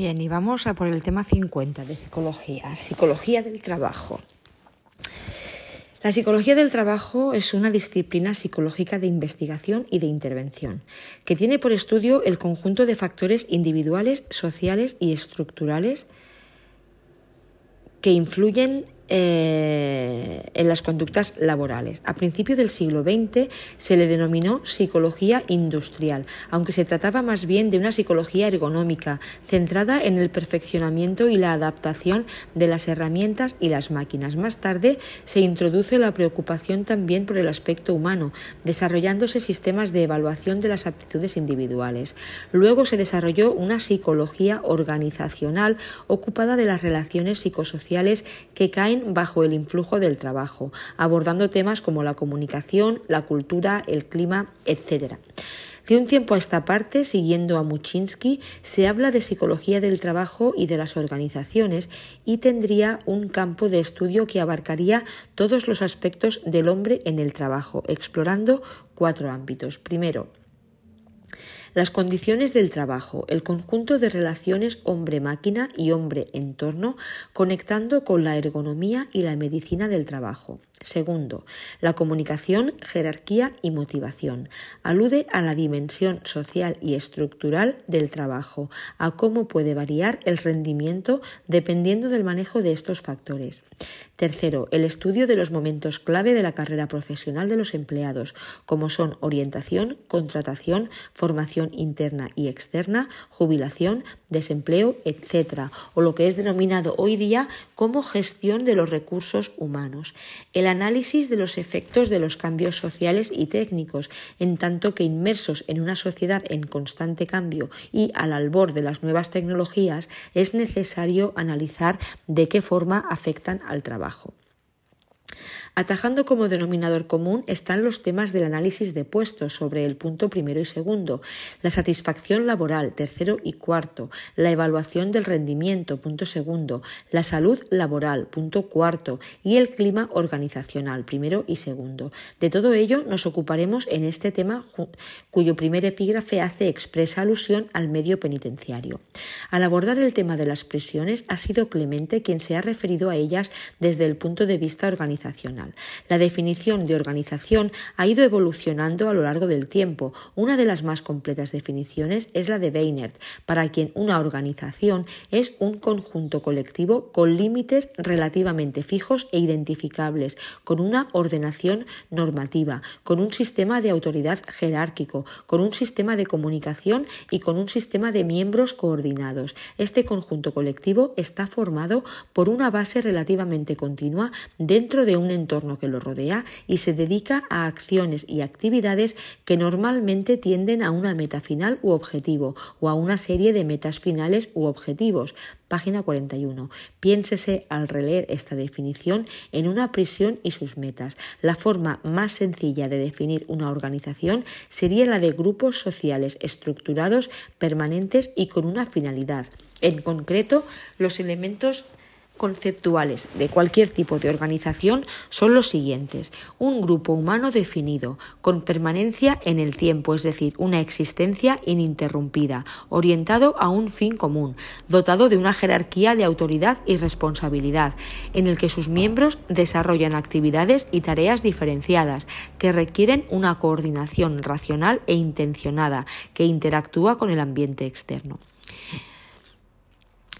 Bien, y vamos a por el tema 50 de psicología, psicología del trabajo. La psicología del trabajo es una disciplina psicológica de investigación y de intervención, que tiene por estudio el conjunto de factores individuales, sociales y estructurales que influyen eh, en las conductas laborales. A principios del siglo XX se le denominó psicología industrial, aunque se trataba más bien de una psicología ergonómica, centrada en el perfeccionamiento y la adaptación de las herramientas y las máquinas. Más tarde se introduce la preocupación también por el aspecto humano, desarrollándose sistemas de evaluación de las aptitudes individuales. Luego se desarrolló una psicología organizacional ocupada de las relaciones psicosociales que caen bajo el influjo del trabajo, abordando temas como la comunicación, la cultura, el clima, etc. De un tiempo a esta parte, siguiendo a Muchinsky, se habla de psicología del trabajo y de las organizaciones y tendría un campo de estudio que abarcaría todos los aspectos del hombre en el trabajo, explorando cuatro ámbitos. Primero, las condiciones del trabajo, el conjunto de relaciones hombre-máquina y hombre-entorno, conectando con la ergonomía y la medicina del trabajo. Segundo, la comunicación, jerarquía y motivación. Alude a la dimensión social y estructural del trabajo, a cómo puede variar el rendimiento dependiendo del manejo de estos factores. Tercero, el estudio de los momentos clave de la carrera profesional de los empleados, como son orientación, contratación, formación interna y externa, jubilación, desempleo, etc., o lo que es denominado hoy día como gestión de los recursos humanos. El análisis de los efectos de los cambios sociales y técnicos, en tanto que inmersos en una sociedad en constante cambio y al albor de las nuevas tecnologías, es necesario analizar de qué forma afectan al trabajo. trabajo. Atajando como denominador común están los temas del análisis de puestos sobre el punto primero y segundo, la satisfacción laboral, tercero y cuarto, la evaluación del rendimiento, punto segundo, la salud laboral, punto cuarto, y el clima organizacional, primero y segundo. De todo ello nos ocuparemos en este tema cuyo primer epígrafe hace expresa alusión al medio penitenciario. Al abordar el tema de las prisiones ha sido Clemente quien se ha referido a ellas desde el punto de vista organizacional. La definición de organización ha ido evolucionando a lo largo del tiempo. Una de las más completas definiciones es la de Weinert, para quien una organización es un conjunto colectivo con límites relativamente fijos e identificables, con una ordenación normativa, con un sistema de autoridad jerárquico, con un sistema de comunicación y con un sistema de miembros coordinados. Este conjunto colectivo está formado por una base relativamente continua dentro de un entorno que lo rodea y se dedica a acciones y actividades que normalmente tienden a una meta final u objetivo o a una serie de metas finales u objetivos. Página 41. Piénsese al releer esta definición en una prisión y sus metas. La forma más sencilla de definir una organización sería la de grupos sociales estructurados, permanentes y con una finalidad. En concreto, los elementos conceptuales de cualquier tipo de organización son los siguientes. Un grupo humano definido, con permanencia en el tiempo, es decir, una existencia ininterrumpida, orientado a un fin común, dotado de una jerarquía de autoridad y responsabilidad, en el que sus miembros desarrollan actividades y tareas diferenciadas, que requieren una coordinación racional e intencionada, que interactúa con el ambiente externo.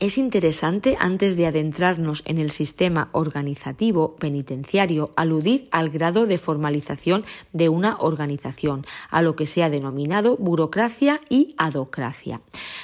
Es interesante, antes de adentrarnos en el sistema organizativo penitenciario, aludir al grado de formalización de una organización, a lo que se ha denominado burocracia y adocracia.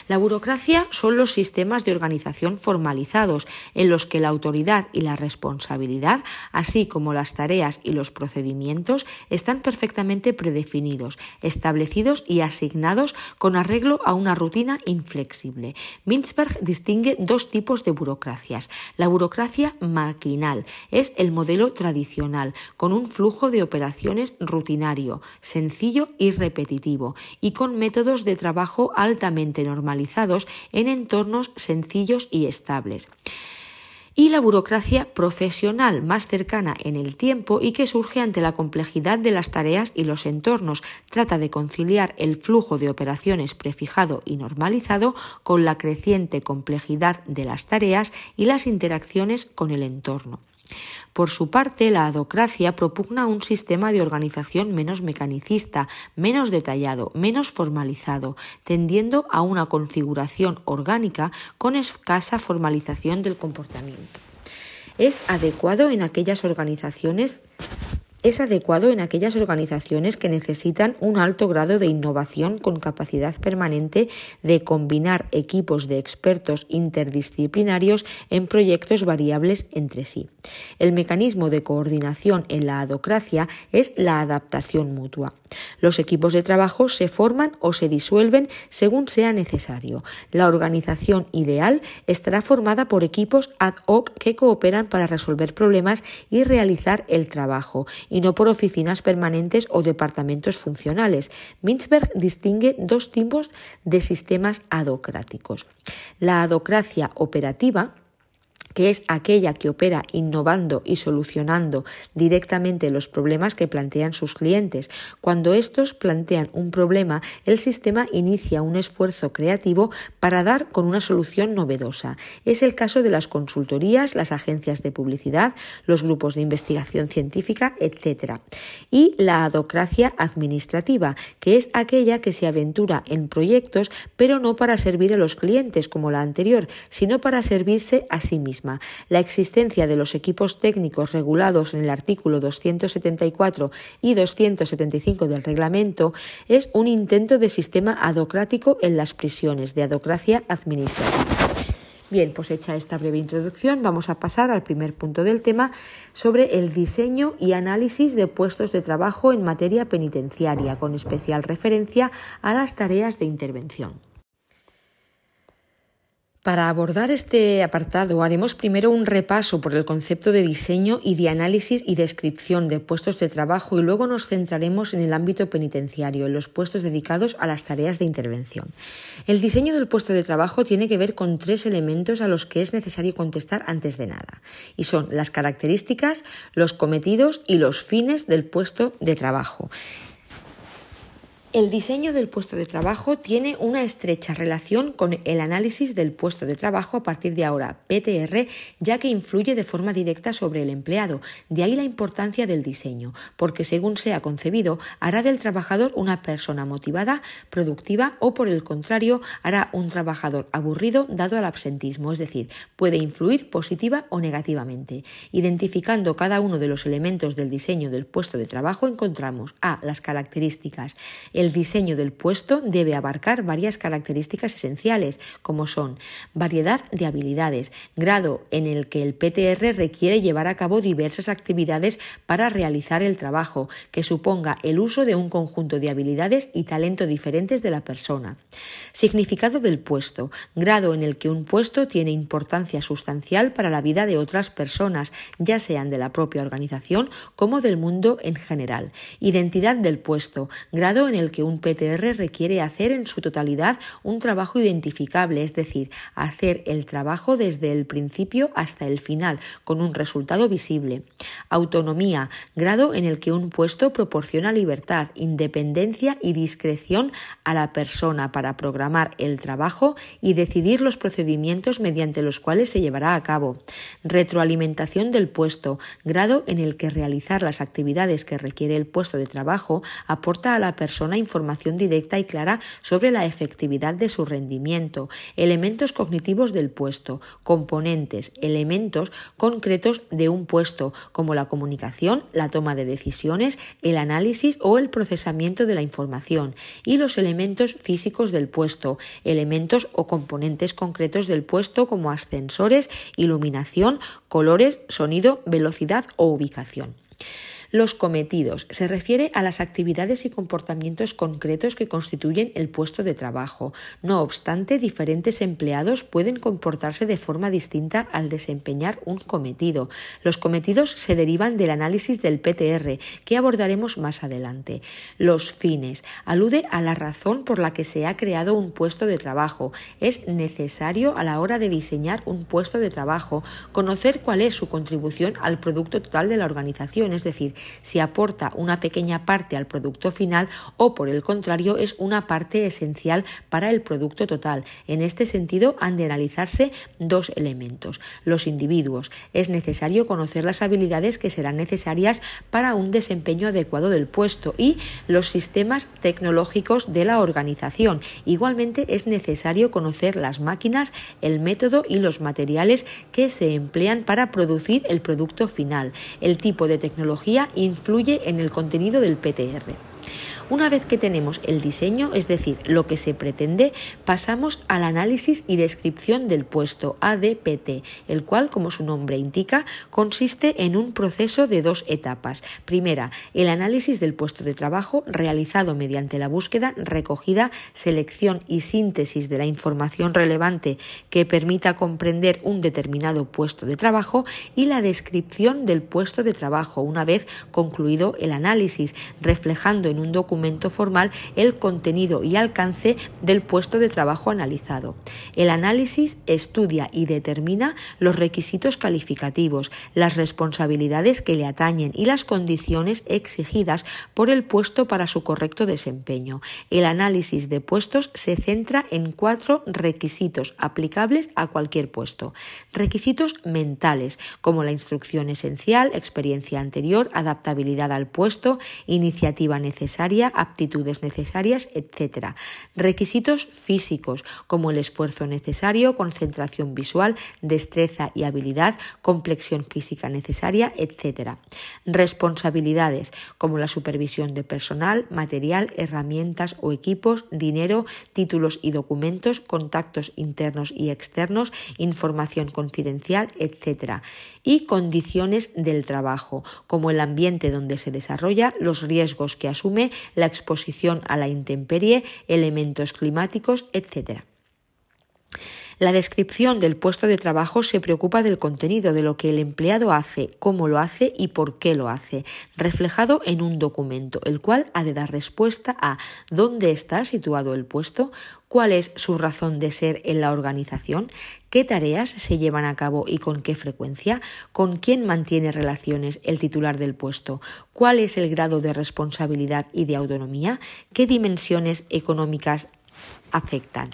La burocracia son los sistemas de organización formalizados, en los que la autoridad y la responsabilidad, así como las tareas y los procedimientos, están perfectamente predefinidos, establecidos y asignados con arreglo a una rutina inflexible. Mintzberg distingue dos tipos de burocracias. La burocracia maquinal es el modelo tradicional, con un flujo de operaciones rutinario, sencillo y repetitivo, y con métodos de trabajo altamente normalizados en entornos sencillos y estables y la burocracia profesional más cercana en el tiempo y que surge ante la complejidad de las tareas y los entornos. Trata de conciliar el flujo de operaciones prefijado y normalizado con la creciente complejidad de las tareas y las interacciones con el entorno. Por su parte, la adocracia propugna un sistema de organización menos mecanicista, menos detallado, menos formalizado, tendiendo a una configuración orgánica con escasa formalización del comportamiento. Es adecuado en aquellas organizaciones es adecuado en aquellas organizaciones que necesitan un alto grado de innovación con capacidad permanente de combinar equipos de expertos interdisciplinarios en proyectos variables entre sí. El mecanismo de coordinación en la adocracia es la adaptación mutua. Los equipos de trabajo se forman o se disuelven según sea necesario. La organización ideal estará formada por equipos ad hoc que cooperan para resolver problemas y realizar el trabajo y no por oficinas permanentes o departamentos funcionales. Mintzberg distingue dos tipos de sistemas adocráticos. La adocracia operativa, que es aquella que opera innovando y solucionando directamente los problemas que plantean sus clientes. Cuando estos plantean un problema, el sistema inicia un esfuerzo creativo para dar con una solución novedosa. Es el caso de las consultorías, las agencias de publicidad, los grupos de investigación científica, etc. Y la adocracia administrativa, que es aquella que se aventura en proyectos, pero no para servir a los clientes como la anterior, sino para servirse a sí misma la existencia de los equipos técnicos regulados en el artículo 274 y 275 del reglamento es un intento de sistema adocrático en las prisiones, de adocracia administrativa. Bien, pues hecha esta breve introducción, vamos a pasar al primer punto del tema sobre el diseño y análisis de puestos de trabajo en materia penitenciaria, con especial referencia a las tareas de intervención. Para abordar este apartado haremos primero un repaso por el concepto de diseño y de análisis y descripción de puestos de trabajo y luego nos centraremos en el ámbito penitenciario, en los puestos dedicados a las tareas de intervención. El diseño del puesto de trabajo tiene que ver con tres elementos a los que es necesario contestar antes de nada, y son las características, los cometidos y los fines del puesto de trabajo. El diseño del puesto de trabajo tiene una estrecha relación con el análisis del puesto de trabajo a partir de ahora, PTR, ya que influye de forma directa sobre el empleado. De ahí la importancia del diseño, porque según sea concebido, hará del trabajador una persona motivada, productiva o, por el contrario, hará un trabajador aburrido dado al absentismo, es decir, puede influir positiva o negativamente. Identificando cada uno de los elementos del diseño del puesto de trabajo encontramos a las características, el diseño del puesto debe abarcar varias características esenciales, como son variedad de habilidades, grado en el que el PTR requiere llevar a cabo diversas actividades para realizar el trabajo, que suponga el uso de un conjunto de habilidades y talento diferentes de la persona. Significado del puesto, grado en el que un puesto tiene importancia sustancial para la vida de otras personas, ya sean de la propia organización como del mundo en general. Identidad del puesto, grado en el que un PTR requiere hacer en su totalidad un trabajo identificable, es decir, hacer el trabajo desde el principio hasta el final, con un resultado visible. Autonomía, grado en el que un puesto proporciona libertad, independencia y discreción a la persona para programar el trabajo y decidir los procedimientos mediante los cuales se llevará a cabo. Retroalimentación del puesto, grado en el que realizar las actividades que requiere el puesto de trabajo aporta a la persona información directa y clara sobre la efectividad de su rendimiento, elementos cognitivos del puesto, componentes, elementos concretos de un puesto, como la comunicación, la toma de decisiones, el análisis o el procesamiento de la información, y los elementos físicos del puesto, elementos o componentes concretos del puesto como ascensores, iluminación, colores, sonido, velocidad o ubicación. Los cometidos se refiere a las actividades y comportamientos concretos que constituyen el puesto de trabajo. No obstante, diferentes empleados pueden comportarse de forma distinta al desempeñar un cometido. Los cometidos se derivan del análisis del PTR, que abordaremos más adelante. Los fines alude a la razón por la que se ha creado un puesto de trabajo. Es necesario a la hora de diseñar un puesto de trabajo conocer cuál es su contribución al producto total de la organización, es decir, si aporta una pequeña parte al producto final o por el contrario es una parte esencial para el producto total. En este sentido han de analizarse dos elementos. Los individuos. Es necesario conocer las habilidades que serán necesarias para un desempeño adecuado del puesto y los sistemas tecnológicos de la organización. Igualmente es necesario conocer las máquinas, el método y los materiales que se emplean para producir el producto final. El tipo de tecnología influye en el contenido del PTR. Una vez que tenemos el diseño, es decir, lo que se pretende, pasamos al análisis y descripción del puesto ADPT, el cual, como su nombre indica, consiste en un proceso de dos etapas. Primera, el análisis del puesto de trabajo realizado mediante la búsqueda, recogida, selección y síntesis de la información relevante que permita comprender un determinado puesto de trabajo y la descripción del puesto de trabajo una vez concluido el análisis, reflejando en un documento formal el contenido y alcance del puesto de trabajo analizado. El análisis estudia y determina los requisitos calificativos, las responsabilidades que le atañen y las condiciones exigidas por el puesto para su correcto desempeño. El análisis de puestos se centra en cuatro requisitos aplicables a cualquier puesto. Requisitos mentales, como la instrucción esencial, experiencia anterior, adaptabilidad al puesto, iniciativa necesaria, aptitudes necesarias, etc. Requisitos físicos como el esfuerzo necesario, concentración visual, destreza y habilidad, complexión física necesaria, etc. Responsabilidades como la supervisión de personal, material, herramientas o equipos, dinero, títulos y documentos, contactos internos y externos, información confidencial, etc. Y condiciones del trabajo, como el ambiente donde se desarrolla, los riesgos que asume, la exposición a la intemperie, elementos climáticos, etc. La descripción del puesto de trabajo se preocupa del contenido, de lo que el empleado hace, cómo lo hace y por qué lo hace, reflejado en un documento, el cual ha de dar respuesta a dónde está situado el puesto, cuál es su razón de ser en la organización, qué tareas se llevan a cabo y con qué frecuencia, con quién mantiene relaciones el titular del puesto, cuál es el grado de responsabilidad y de autonomía, qué dimensiones económicas afectan.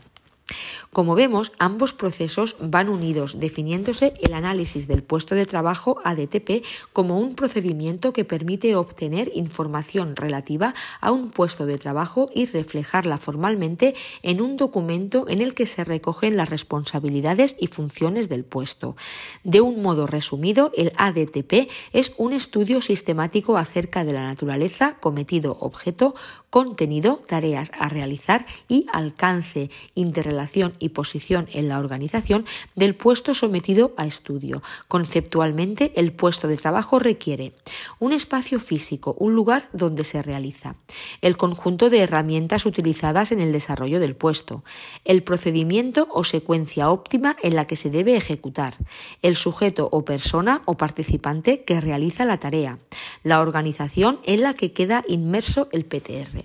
Como vemos, ambos procesos van unidos, definiéndose el análisis del puesto de trabajo ADTP como un procedimiento que permite obtener información relativa a un puesto de trabajo y reflejarla formalmente en un documento en el que se recogen las responsabilidades y funciones del puesto. De un modo resumido, el ADTP es un estudio sistemático acerca de la naturaleza, cometido, objeto, contenido, tareas a realizar y alcance, interrelación y posición en la organización del puesto sometido a estudio. Conceptualmente, el puesto de trabajo requiere un espacio físico, un lugar donde se realiza, el conjunto de herramientas utilizadas en el desarrollo del puesto, el procedimiento o secuencia óptima en la que se debe ejecutar, el sujeto o persona o participante que realiza la tarea, la organización en la que queda inmerso el PTR.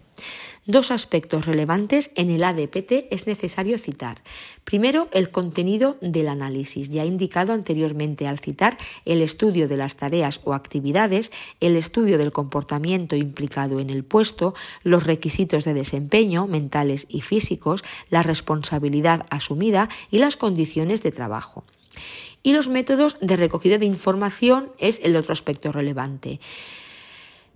Dos aspectos relevantes en el ADPT es necesario citar. Primero, el contenido del análisis, ya indicado anteriormente al citar el estudio de las tareas o actividades, el estudio del comportamiento implicado en el puesto, los requisitos de desempeño mentales y físicos, la responsabilidad asumida y las condiciones de trabajo. Y los métodos de recogida de información es el otro aspecto relevante.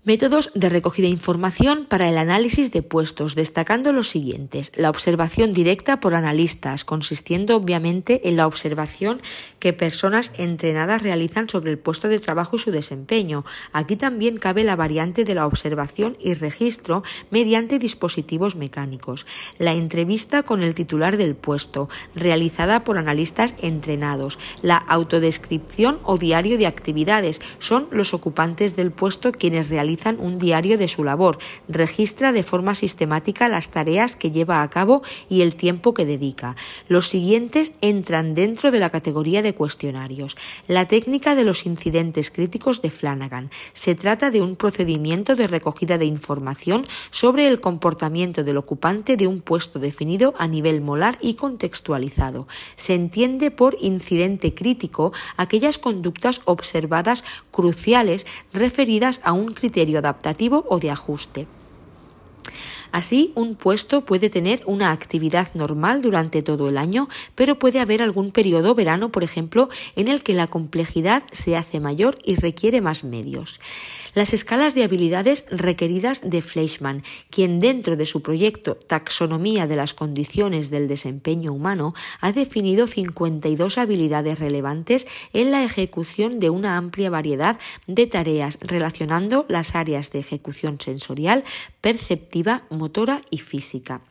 Métodos de recogida de información para el análisis de puestos, destacando los siguientes. La observación directa por analistas, consistiendo obviamente en la observación que personas entrenadas realizan sobre el puesto de trabajo y su desempeño. Aquí también cabe la variante de la observación y registro mediante dispositivos mecánicos. La entrevista con el titular del puesto, realizada por analistas entrenados. La autodescripción o diario de actividades son los ocupantes del puesto quienes realizan un diario de su labor, registra de forma sistemática las tareas que lleva a cabo y el tiempo que dedica. Los siguientes entran dentro de la categoría de cuestionarios. La técnica de los incidentes críticos de Flanagan. Se trata de un procedimiento de recogida de información sobre el comportamiento del ocupante de un puesto definido a nivel molar y contextualizado. Se entiende por incidente crítico aquellas conductas observadas cruciales referidas a un criterio adaptativo o de ajuste. Así, un puesto puede tener una actividad normal durante todo el año, pero puede haber algún periodo verano, por ejemplo, en el que la complejidad se hace mayor y requiere más medios. Las escalas de habilidades requeridas de Fleischmann, quien dentro de su proyecto Taxonomía de las condiciones del desempeño humano ha definido 52 habilidades relevantes en la ejecución de una amplia variedad de tareas relacionando las áreas de ejecución sensorial, perceptiva, motora y física.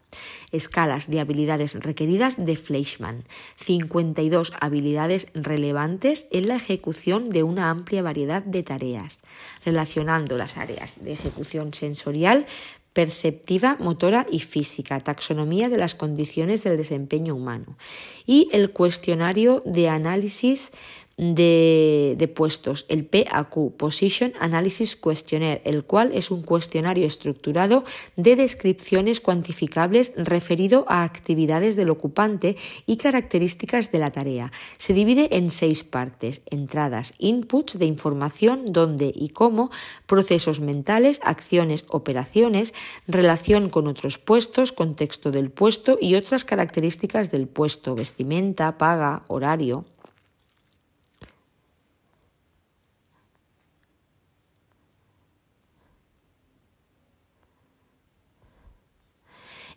Escalas de habilidades requeridas de Fleischmann. 52 habilidades relevantes en la ejecución de una amplia variedad de tareas, relacionando las áreas de ejecución sensorial, perceptiva, motora y física, taxonomía de las condiciones del desempeño humano. Y el cuestionario de análisis de, puestos, el PAQ, Position Analysis Questionnaire, el cual es un cuestionario estructurado de descripciones cuantificables referido a actividades del ocupante y características de la tarea. Se divide en seis partes, entradas, inputs de información, dónde y cómo, procesos mentales, acciones, operaciones, relación con otros puestos, contexto del puesto y otras características del puesto, vestimenta, paga, horario.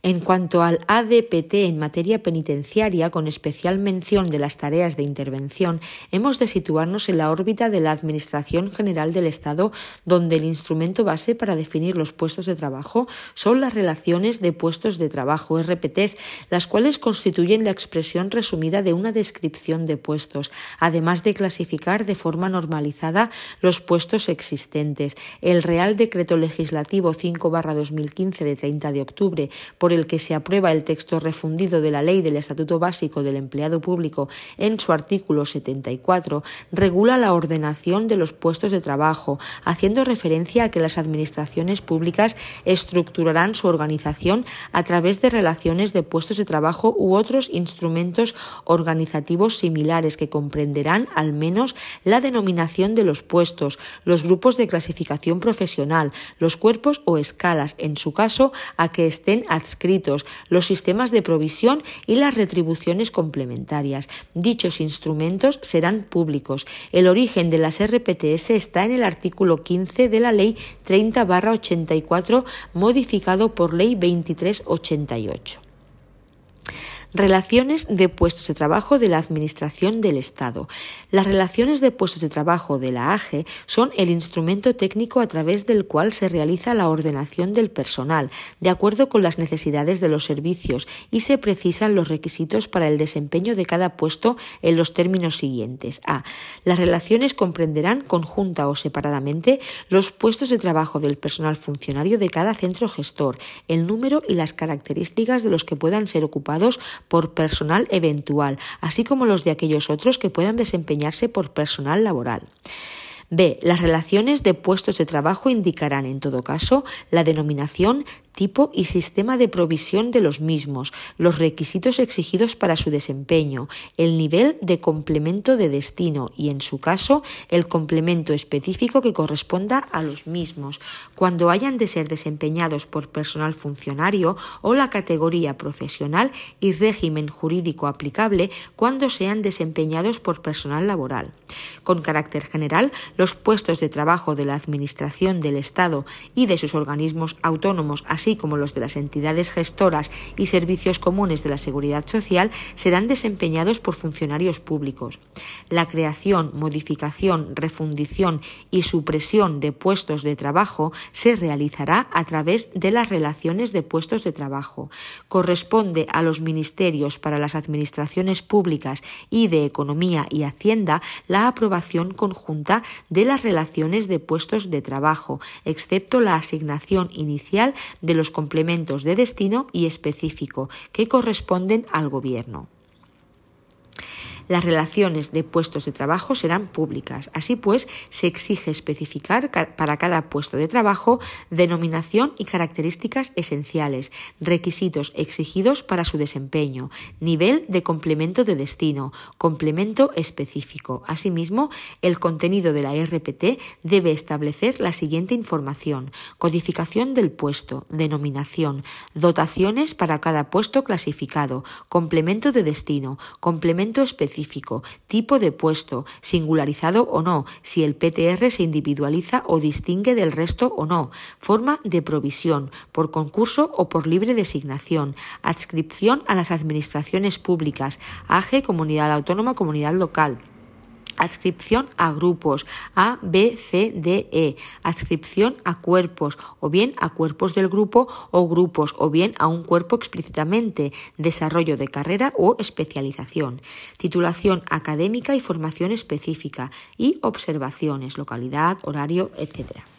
En cuanto al ADPT en materia penitenciaria, con especial mención de las tareas de intervención, hemos de situarnos en la órbita de la Administración General del Estado, donde el instrumento base para definir los puestos de trabajo son las relaciones de puestos de trabajo, RPTs, las cuales constituyen la expresión resumida de una descripción de puestos, además de clasificar de forma normalizada los puestos existentes. El Real Decreto Legislativo 5-2015 de 30 de octubre, por el que se aprueba el texto refundido de la Ley del Estatuto Básico del Empleado Público en su artículo 74, regula la ordenación de los puestos de trabajo, haciendo referencia a que las administraciones públicas estructurarán su organización a través de relaciones de puestos de trabajo u otros instrumentos organizativos similares que comprenderán al menos la denominación de los puestos, los grupos de clasificación profesional, los cuerpos o escalas, en su caso, a que estén adscritos los sistemas de provisión y las retribuciones complementarias. Dichos instrumentos serán públicos. El origen de las RPTS está en el artículo 15 de la Ley 30-84, modificado por Ley 2388. Relaciones de puestos de trabajo de la Administración del Estado. Las relaciones de puestos de trabajo de la AGE son el instrumento técnico a través del cual se realiza la ordenación del personal, de acuerdo con las necesidades de los servicios, y se precisan los requisitos para el desempeño de cada puesto en los términos siguientes. A. Las relaciones comprenderán conjunta o separadamente los puestos de trabajo del personal funcionario de cada centro gestor, el número y las características de los que puedan ser ocupados por personal eventual, así como los de aquellos otros que puedan desempeñarse por personal laboral. B. Las relaciones de puestos de trabajo indicarán, en todo caso, la denominación tipo y sistema de provisión de los mismos, los requisitos exigidos para su desempeño, el nivel de complemento de destino y, en su caso, el complemento específico que corresponda a los mismos, cuando hayan de ser desempeñados por personal funcionario o la categoría profesional y régimen jurídico aplicable cuando sean desempeñados por personal laboral. Con carácter general, los puestos de trabajo de la Administración del Estado y de sus organismos autónomos, como los de las entidades gestoras y servicios comunes de la Seguridad Social, serán desempeñados por funcionarios públicos. La creación, modificación, refundición y supresión de puestos de trabajo se realizará a través de las relaciones de puestos de trabajo. Corresponde a los ministerios para las administraciones públicas y de Economía y Hacienda la aprobación conjunta de las relaciones de puestos de trabajo, excepto la asignación inicial de los complementos de destino y específico que corresponden al Gobierno. Las relaciones de puestos de trabajo serán públicas. Así pues, se exige especificar para cada puesto de trabajo denominación y características esenciales, requisitos exigidos para su desempeño, nivel de complemento de destino, complemento específico. Asimismo, el contenido de la RPT debe establecer la siguiente información: codificación del puesto, denominación, dotaciones para cada puesto clasificado, complemento de destino, complemento específico tipo de puesto, singularizado o no, si el PTR se individualiza o distingue del resto o no, forma de provisión, por concurso o por libre designación, adscripción a las administraciones públicas, AGE, comunidad autónoma, comunidad local adscripción a grupos A, B, C, D, E, adscripción a cuerpos, o bien a cuerpos del grupo o grupos, o bien a un cuerpo explícitamente, desarrollo de carrera o especialización, titulación académica y formación específica, y observaciones, localidad, horario, etc.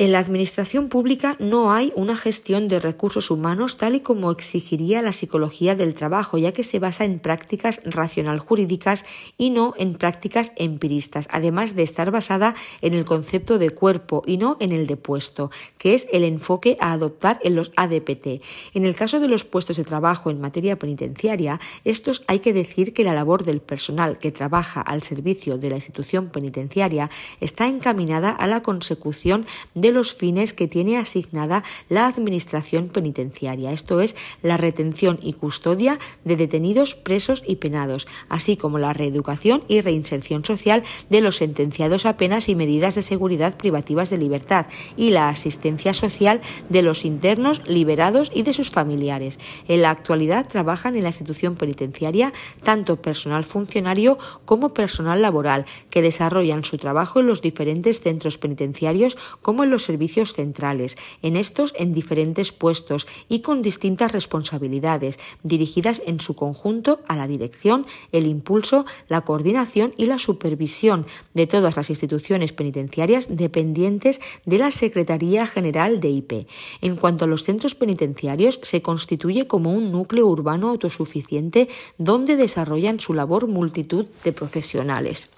En la administración pública no hay una gestión de recursos humanos tal y como exigiría la psicología del trabajo, ya que se basa en prácticas racional jurídicas y no en prácticas empiristas, además de estar basada en el concepto de cuerpo y no en el de puesto, que es el enfoque a adoptar en los ADPT. En el caso de los puestos de trabajo en materia penitenciaria, estos hay que decir que la labor del personal que trabaja al servicio de la institución penitenciaria está encaminada a la consecución de los fines que tiene asignada la Administración penitenciaria, esto es, la retención y custodia de detenidos, presos y penados, así como la reeducación y reinserción social de los sentenciados a penas y medidas de seguridad privativas de libertad y la asistencia social de los internos liberados y de sus familiares. En la actualidad trabajan en la institución penitenciaria tanto personal funcionario como personal laboral que desarrollan su trabajo en los diferentes centros penitenciarios como en los servicios centrales, en estos en diferentes puestos y con distintas responsabilidades, dirigidas en su conjunto a la dirección, el impulso, la coordinación y la supervisión de todas las instituciones penitenciarias dependientes de la Secretaría General de IP. En cuanto a los centros penitenciarios, se constituye como un núcleo urbano autosuficiente donde desarrollan su labor multitud de profesionales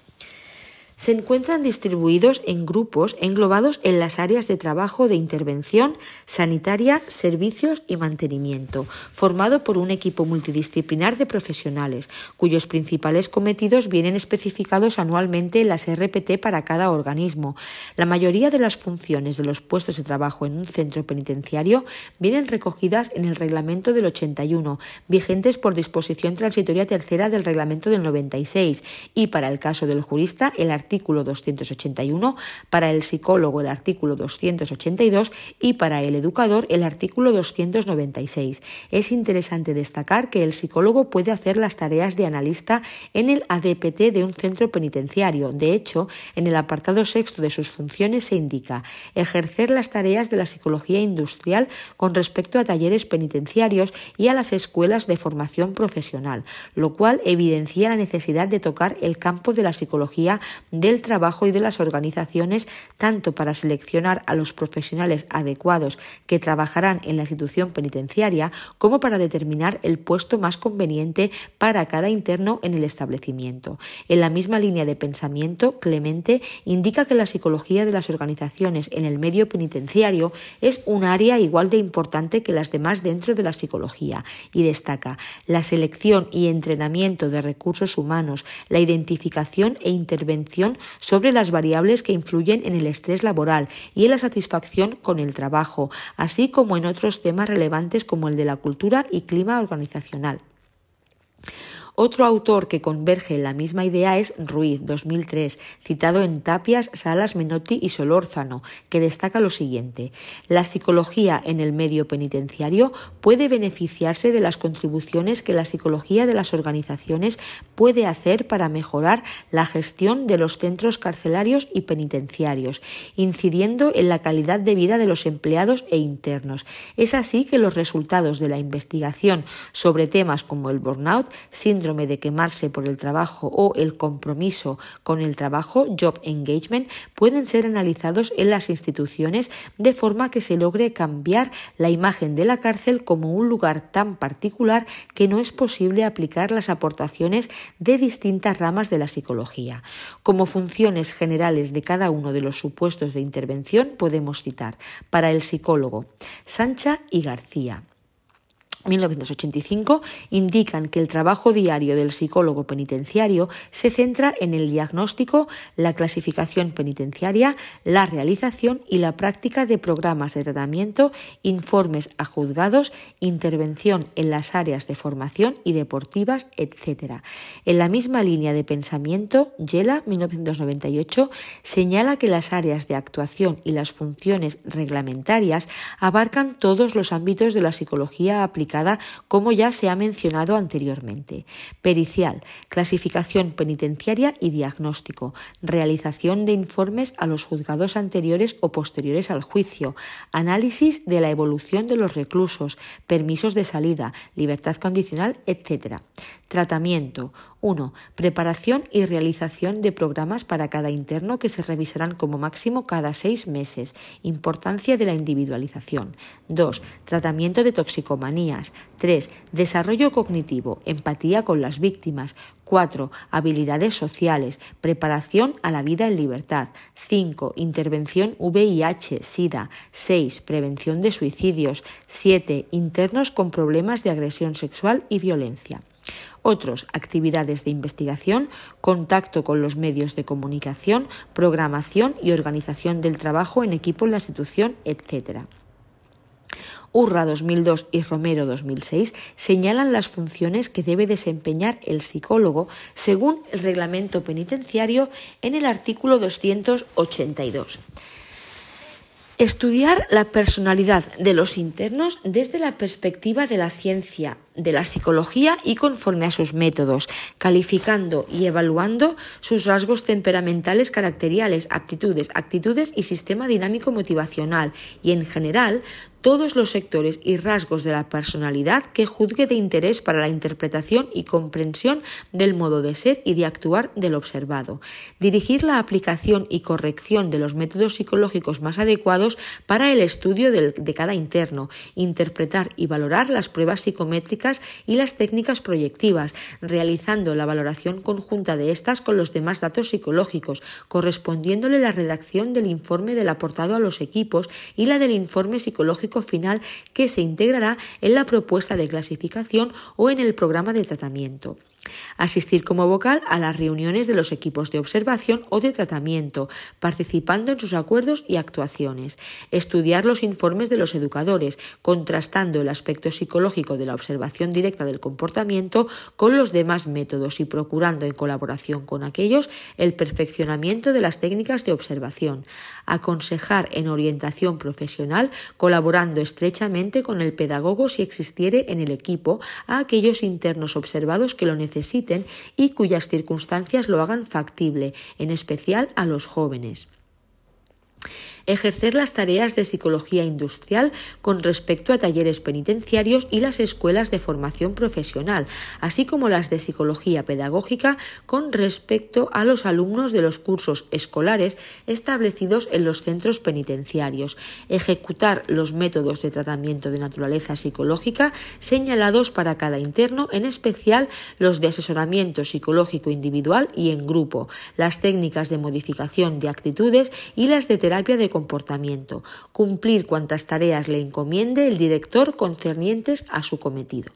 se encuentran distribuidos en grupos englobados en las áreas de trabajo de intervención, sanitaria, servicios y mantenimiento, formado por un equipo multidisciplinar de profesionales, cuyos principales cometidos vienen especificados anualmente en las RPT para cada organismo. La mayoría de las funciones de los puestos de trabajo en un centro penitenciario vienen recogidas en el Reglamento del 81, vigentes por disposición transitoria tercera del Reglamento del 96, y para el caso del jurista, el artículo artículo 281, para el psicólogo el artículo 282 y para el educador el artículo 296. Es interesante destacar que el psicólogo puede hacer las tareas de analista en el ADPT de un centro penitenciario. De hecho, en el apartado sexto de sus funciones se indica ejercer las tareas de la psicología industrial con respecto a talleres penitenciarios y a las escuelas de formación profesional, lo cual evidencia la necesidad de tocar el campo de la psicología del trabajo y de las organizaciones, tanto para seleccionar a los profesionales adecuados que trabajarán en la institución penitenciaria, como para determinar el puesto más conveniente para cada interno en el establecimiento. En la misma línea de pensamiento, Clemente indica que la psicología de las organizaciones en el medio penitenciario es un área igual de importante que las demás dentro de la psicología y destaca la selección y entrenamiento de recursos humanos, la identificación e intervención sobre las variables que influyen en el estrés laboral y en la satisfacción con el trabajo, así como en otros temas relevantes como el de la cultura y clima organizacional. Otro autor que converge en la misma idea es Ruiz, 2003, citado en Tapias, Salas, Menotti y Solórzano, que destaca lo siguiente. La psicología en el medio penitenciario puede beneficiarse de las contribuciones que la psicología de las organizaciones puede hacer para mejorar la gestión de los centros carcelarios y penitenciarios, incidiendo en la calidad de vida de los empleados e internos. Es así que los resultados de la investigación sobre temas como el burnout, de quemarse por el trabajo o el compromiso con el trabajo, job engagement, pueden ser analizados en las instituciones de forma que se logre cambiar la imagen de la cárcel como un lugar tan particular que no es posible aplicar las aportaciones de distintas ramas de la psicología. Como funciones generales de cada uno de los supuestos de intervención podemos citar para el psicólogo Sancha y García. 1985 indican que el trabajo diario del psicólogo penitenciario se centra en el diagnóstico, la clasificación penitenciaria, la realización y la práctica de programas de tratamiento, informes a juzgados, intervención en las áreas de formación y deportivas, etc. En la misma línea de pensamiento, Yela, 1998, señala que las áreas de actuación y las funciones reglamentarias abarcan todos los ámbitos de la psicología aplicada como ya se ha mencionado anteriormente. Pericial, clasificación penitenciaria y diagnóstico, realización de informes a los juzgados anteriores o posteriores al juicio, análisis de la evolución de los reclusos, permisos de salida, libertad condicional, etc. Tratamiento. 1. Preparación y realización de programas para cada interno que se revisarán como máximo cada seis meses. Importancia de la individualización. 2. Tratamiento de toxicomanías. 3. Desarrollo cognitivo. Empatía con las víctimas. 4. Habilidades sociales. Preparación a la vida en libertad. 5. Intervención VIH-Sida. 6. Prevención de suicidios. 7. Internos con problemas de agresión sexual y violencia. Otros, actividades de investigación, contacto con los medios de comunicación, programación y organización del trabajo en equipo en la institución, etc. Urra 2002 y Romero 2006 señalan las funciones que debe desempeñar el psicólogo según el reglamento penitenciario en el artículo 282. Estudiar la personalidad de los internos desde la perspectiva de la ciencia, de la psicología y conforme a sus métodos, calificando y evaluando sus rasgos temperamentales caracteriales, aptitudes, actitudes y sistema dinámico motivacional y en general todos los sectores y rasgos de la personalidad que juzgue de interés para la interpretación y comprensión del modo de ser y de actuar del observado. Dirigir la aplicación y corrección de los métodos psicológicos más adecuados para el estudio de cada interno. Interpretar y valorar las pruebas psicométricas y las técnicas proyectivas, realizando la valoración conjunta de estas con los demás datos psicológicos, correspondiéndole la redacción del informe del aportado a los equipos y la del informe psicológico final que se integrará en la propuesta de clasificación o en el programa de tratamiento. Asistir como vocal a las reuniones de los equipos de observación o de tratamiento, participando en sus acuerdos y actuaciones. Estudiar los informes de los educadores, contrastando el aspecto psicológico de la observación directa del comportamiento con los demás métodos y procurando en colaboración con aquellos el perfeccionamiento de las técnicas de observación. Aconsejar en orientación profesional, colaborando estrechamente con el pedagogo si existiere en el equipo a aquellos internos observados que lo necesiten y cuyas circunstancias lo hagan factible, en especial a los jóvenes. Ejercer las tareas de psicología industrial con respecto a talleres penitenciarios y las escuelas de formación profesional, así como las de psicología pedagógica con respecto a los alumnos de los cursos escolares establecidos en los centros penitenciarios, ejecutar los métodos de tratamiento de naturaleza psicológica señalados para cada interno, en especial los de asesoramiento psicológico individual y en grupo, las técnicas de modificación de actitudes y las de terapia de comportamiento, cumplir cuantas tareas le encomiende el director concernientes a su cometido.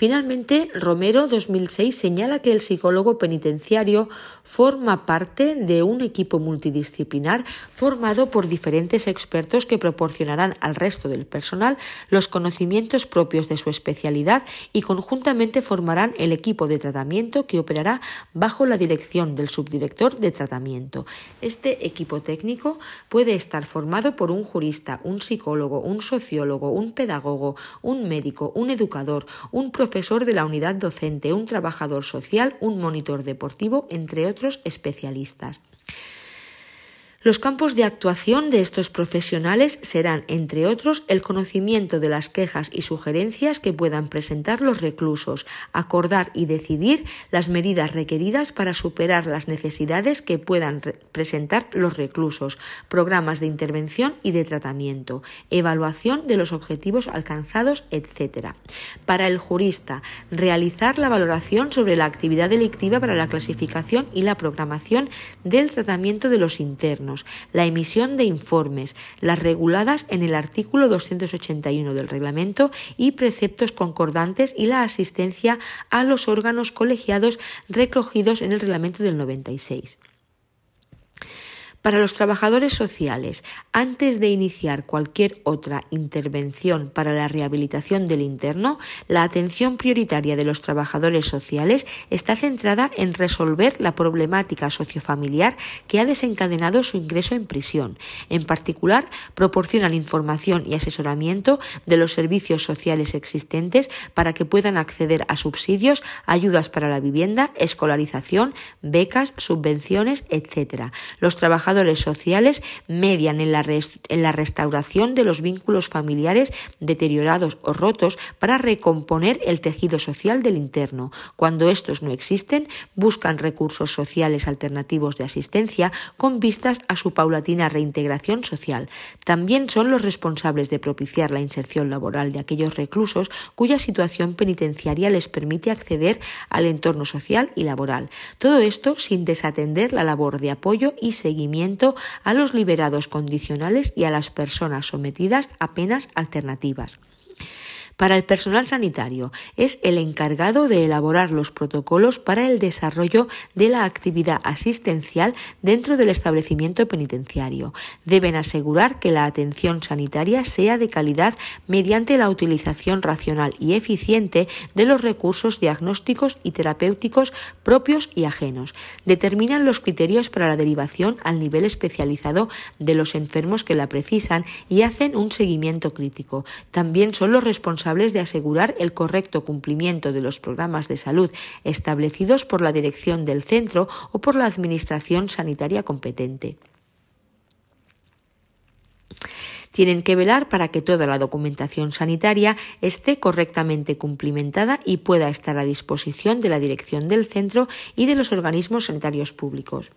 Finalmente, Romero 2006 señala que el psicólogo penitenciario forma parte de un equipo multidisciplinar formado por diferentes expertos que proporcionarán al resto del personal los conocimientos propios de su especialidad y conjuntamente formarán el equipo de tratamiento que operará bajo la dirección del subdirector de tratamiento. Este equipo técnico puede estar formado por un jurista, un psicólogo, un sociólogo, un pedagogo, un médico, un educador, un profesor profesor de la unidad docente, un trabajador social, un monitor deportivo, entre otros especialistas. Los campos de actuación de estos profesionales serán, entre otros, el conocimiento de las quejas y sugerencias que puedan presentar los reclusos, acordar y decidir las medidas requeridas para superar las necesidades que puedan presentar los reclusos, programas de intervención y de tratamiento, evaluación de los objetivos alcanzados, etc. Para el jurista, realizar la valoración sobre la actividad delictiva para la clasificación y la programación del tratamiento de los internos la emisión de informes, las reguladas en el artículo 281 del reglamento y preceptos concordantes y la asistencia a los órganos colegiados recogidos en el reglamento del 96. Para los trabajadores sociales, antes de iniciar cualquier otra intervención para la rehabilitación del interno, la atención prioritaria de los trabajadores sociales está centrada en resolver la problemática sociofamiliar que ha desencadenado su ingreso en prisión. En particular, proporcionan información y asesoramiento de los servicios sociales existentes para que puedan acceder a subsidios, ayudas para la vivienda, escolarización, becas, subvenciones, etc. Los trabajadores sociales median en la restauración de los vínculos familiares deteriorados o rotos para recomponer el tejido social del interno. Cuando estos no existen, buscan recursos sociales alternativos de asistencia con vistas a su paulatina reintegración social. También son los responsables de propiciar la inserción laboral de aquellos reclusos cuya situación penitenciaria les permite acceder al entorno social y laboral. Todo esto sin desatender la labor de apoyo y seguimiento a los liberados condicionales y a las personas sometidas a penas alternativas. Para el personal sanitario es el encargado de elaborar los protocolos para el desarrollo de la actividad asistencial dentro del establecimiento penitenciario. Deben asegurar que la atención sanitaria sea de calidad mediante la utilización racional y eficiente de los recursos diagnósticos y terapéuticos propios y ajenos. Determinan los criterios para la derivación al nivel especializado de los enfermos que la precisan y hacen un seguimiento crítico. También son los de asegurar el correcto cumplimiento de los programas de salud establecidos por la dirección del centro o por la Administración sanitaria competente. Tienen que velar para que toda la documentación sanitaria esté correctamente cumplimentada y pueda estar a disposición de la dirección del centro y de los organismos sanitarios públicos.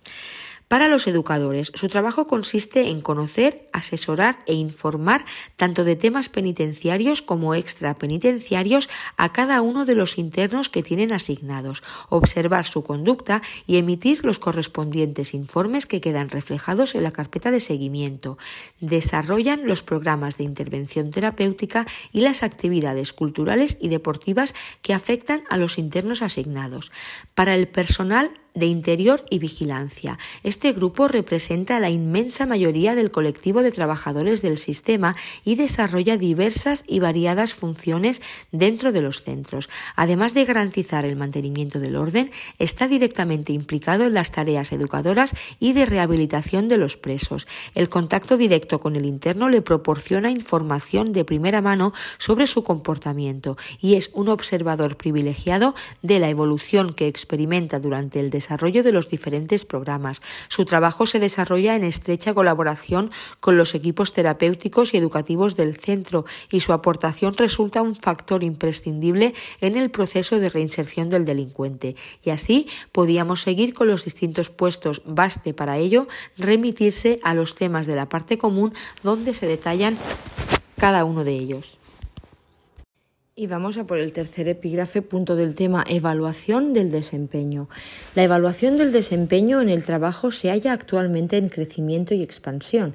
Para los educadores, su trabajo consiste en conocer, asesorar e informar tanto de temas penitenciarios como extrapenitenciarios a cada uno de los internos que tienen asignados, observar su conducta y emitir los correspondientes informes que quedan reflejados en la carpeta de seguimiento. Desarrollan los programas de intervención terapéutica y las actividades culturales y deportivas que afectan a los internos asignados. Para el personal de Interior y Vigilancia. Este grupo representa la inmensa mayoría del colectivo de trabajadores del sistema y desarrolla diversas y variadas funciones dentro de los centros. Además de garantizar el mantenimiento del orden, está directamente implicado en las tareas educadoras y de rehabilitación de los presos. El contacto directo con el interno le proporciona información de primera mano sobre su comportamiento y es un observador privilegiado de la evolución que experimenta durante el desarrollo desarrollo de los diferentes programas. Su trabajo se desarrolla en estrecha colaboración con los equipos terapéuticos y educativos del centro y su aportación resulta un factor imprescindible en el proceso de reinserción del delincuente. Y así podíamos seguir con los distintos puestos. Baste para ello remitirse a los temas de la parte común donde se detallan cada uno de ellos. Y vamos a por el tercer epígrafe, punto del tema evaluación del desempeño. La evaluación del desempeño en el trabajo se halla actualmente en crecimiento y expansión.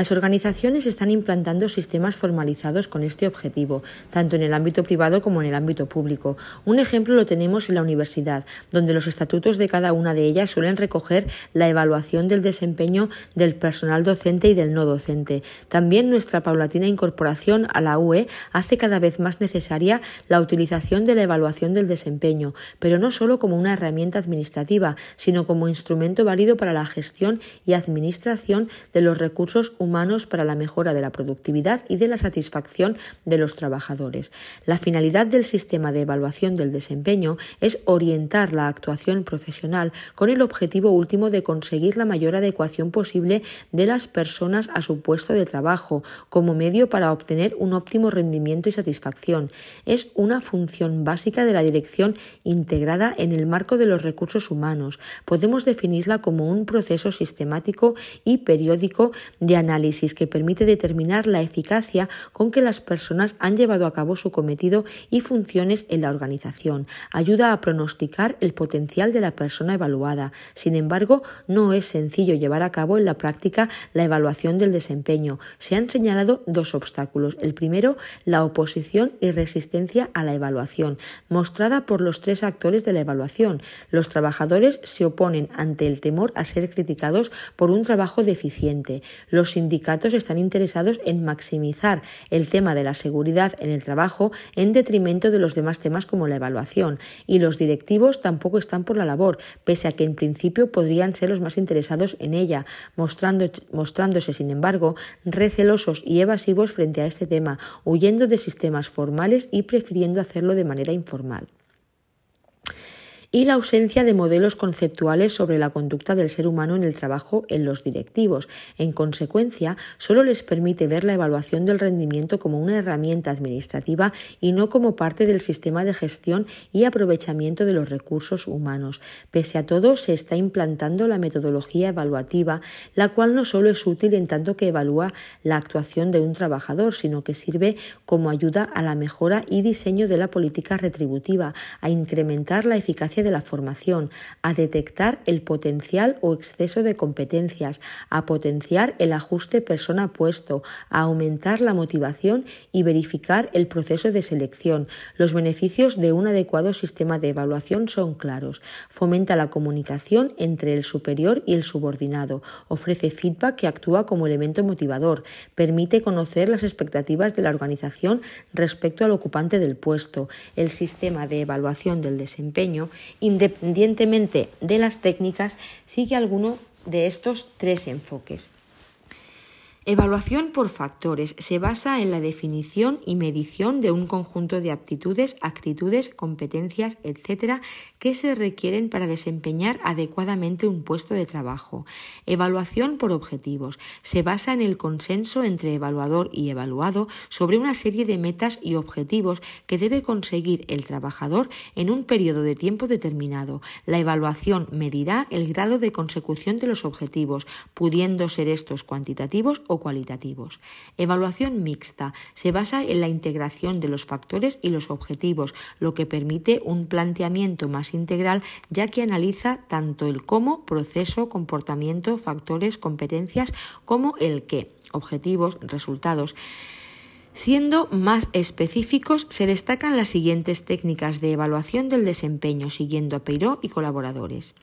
Las organizaciones están implantando sistemas formalizados con este objetivo, tanto en el ámbito privado como en el ámbito público. Un ejemplo lo tenemos en la universidad, donde los estatutos de cada una de ellas suelen recoger la evaluación del desempeño del personal docente y del no docente. También nuestra paulatina incorporación a la UE hace cada vez más necesario la utilización de la evaluación del desempeño, pero no solo como una herramienta administrativa, sino como instrumento válido para la gestión y administración de los recursos humanos para la mejora de la productividad y de la satisfacción de los trabajadores. La finalidad del sistema de evaluación del desempeño es orientar la actuación profesional con el objetivo último de conseguir la mayor adecuación posible de las personas a su puesto de trabajo como medio para obtener un óptimo rendimiento y satisfacción es una función básica de la dirección integrada en el marco de los recursos humanos. Podemos definirla como un proceso sistemático y periódico de análisis que permite determinar la eficacia con que las personas han llevado a cabo su cometido y funciones en la organización. Ayuda a pronosticar el potencial de la persona evaluada. Sin embargo, no es sencillo llevar a cabo en la práctica la evaluación del desempeño. Se han señalado dos obstáculos. El primero, la oposición y resistencia a la evaluación, mostrada por los tres actores de la evaluación. Los trabajadores se oponen ante el temor a ser criticados por un trabajo deficiente. Los sindicatos están interesados en maximizar el tema de la seguridad en el trabajo en detrimento de los demás temas como la evaluación. Y los directivos tampoco están por la labor, pese a que en principio podrían ser los más interesados en ella, mostrándose, sin embargo, recelosos y evasivos frente a este tema, huyendo de sistemas formales y prefiriendo hacerlo de manera informal y la ausencia de modelos conceptuales sobre la conducta del ser humano en el trabajo en los directivos. En consecuencia, solo les permite ver la evaluación del rendimiento como una herramienta administrativa y no como parte del sistema de gestión y aprovechamiento de los recursos humanos. Pese a todo, se está implantando la metodología evaluativa, la cual no solo es útil en tanto que evalúa la actuación de un trabajador, sino que sirve como ayuda a la mejora y diseño de la política retributiva, a incrementar la eficacia de la formación, a detectar el potencial o exceso de competencias, a potenciar el ajuste persona-puesto, a aumentar la motivación y verificar el proceso de selección. Los beneficios de un adecuado sistema de evaluación son claros. Fomenta la comunicación entre el superior y el subordinado, ofrece feedback que actúa como elemento motivador, permite conocer las expectativas de la organización respecto al ocupante del puesto. El sistema de evaluación del desempeño independientemente de las técnicas, sigue alguno de estos tres enfoques. Evaluación por factores se basa en la definición y medición de un conjunto de aptitudes, actitudes, competencias, etc., que se requieren para desempeñar adecuadamente un puesto de trabajo. Evaluación por objetivos se basa en el consenso entre evaluador y evaluado sobre una serie de metas y objetivos que debe conseguir el trabajador en un periodo de tiempo determinado. La evaluación medirá el grado de consecución de los objetivos, pudiendo ser estos cuantitativos o cualitativos. Evaluación mixta se basa en la integración de los factores y los objetivos, lo que permite un planteamiento más integral ya que analiza tanto el cómo, proceso, comportamiento, factores, competencias, como el qué, objetivos, resultados. Siendo más específicos, se destacan las siguientes técnicas de evaluación del desempeño siguiendo a Peiró y colaboradores.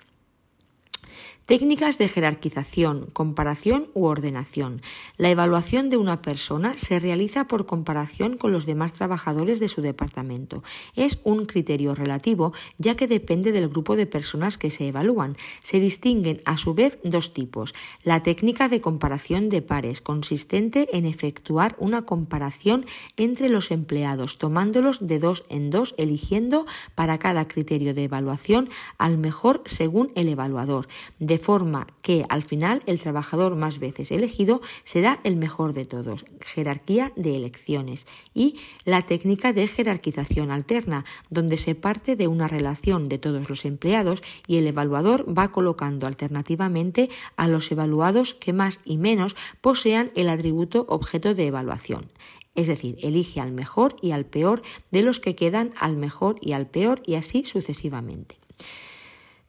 Técnicas de jerarquización, comparación u ordenación. La evaluación de una persona se realiza por comparación con los demás trabajadores de su departamento. Es un criterio relativo ya que depende del grupo de personas que se evalúan. Se distinguen a su vez dos tipos. La técnica de comparación de pares, consistente en efectuar una comparación entre los empleados, tomándolos de dos en dos, eligiendo para cada criterio de evaluación al mejor según el evaluador forma que al final el trabajador más veces elegido será el mejor de todos. Jerarquía de elecciones y la técnica de jerarquización alterna, donde se parte de una relación de todos los empleados y el evaluador va colocando alternativamente a los evaluados que más y menos posean el atributo objeto de evaluación. Es decir, elige al mejor y al peor de los que quedan al mejor y al peor y así sucesivamente.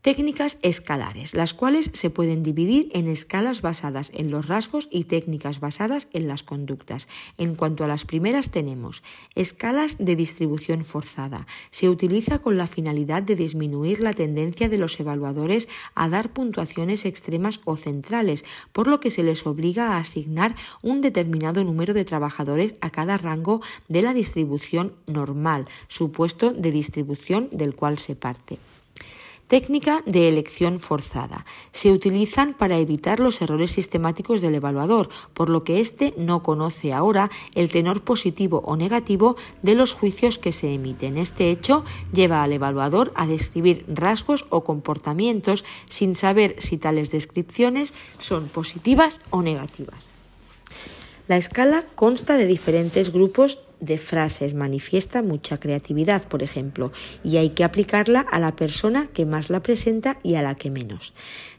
Técnicas escalares, las cuales se pueden dividir en escalas basadas en los rasgos y técnicas basadas en las conductas. En cuanto a las primeras tenemos escalas de distribución forzada. Se utiliza con la finalidad de disminuir la tendencia de los evaluadores a dar puntuaciones extremas o centrales, por lo que se les obliga a asignar un determinado número de trabajadores a cada rango de la distribución normal, supuesto de distribución del cual se parte. Técnica de elección forzada. Se utilizan para evitar los errores sistemáticos del evaluador, por lo que éste no conoce ahora el tenor positivo o negativo de los juicios que se emiten. Este hecho lleva al evaluador a describir rasgos o comportamientos sin saber si tales descripciones son positivas o negativas. La escala consta de diferentes grupos de frases manifiesta mucha creatividad, por ejemplo, y hay que aplicarla a la persona que más la presenta y a la que menos.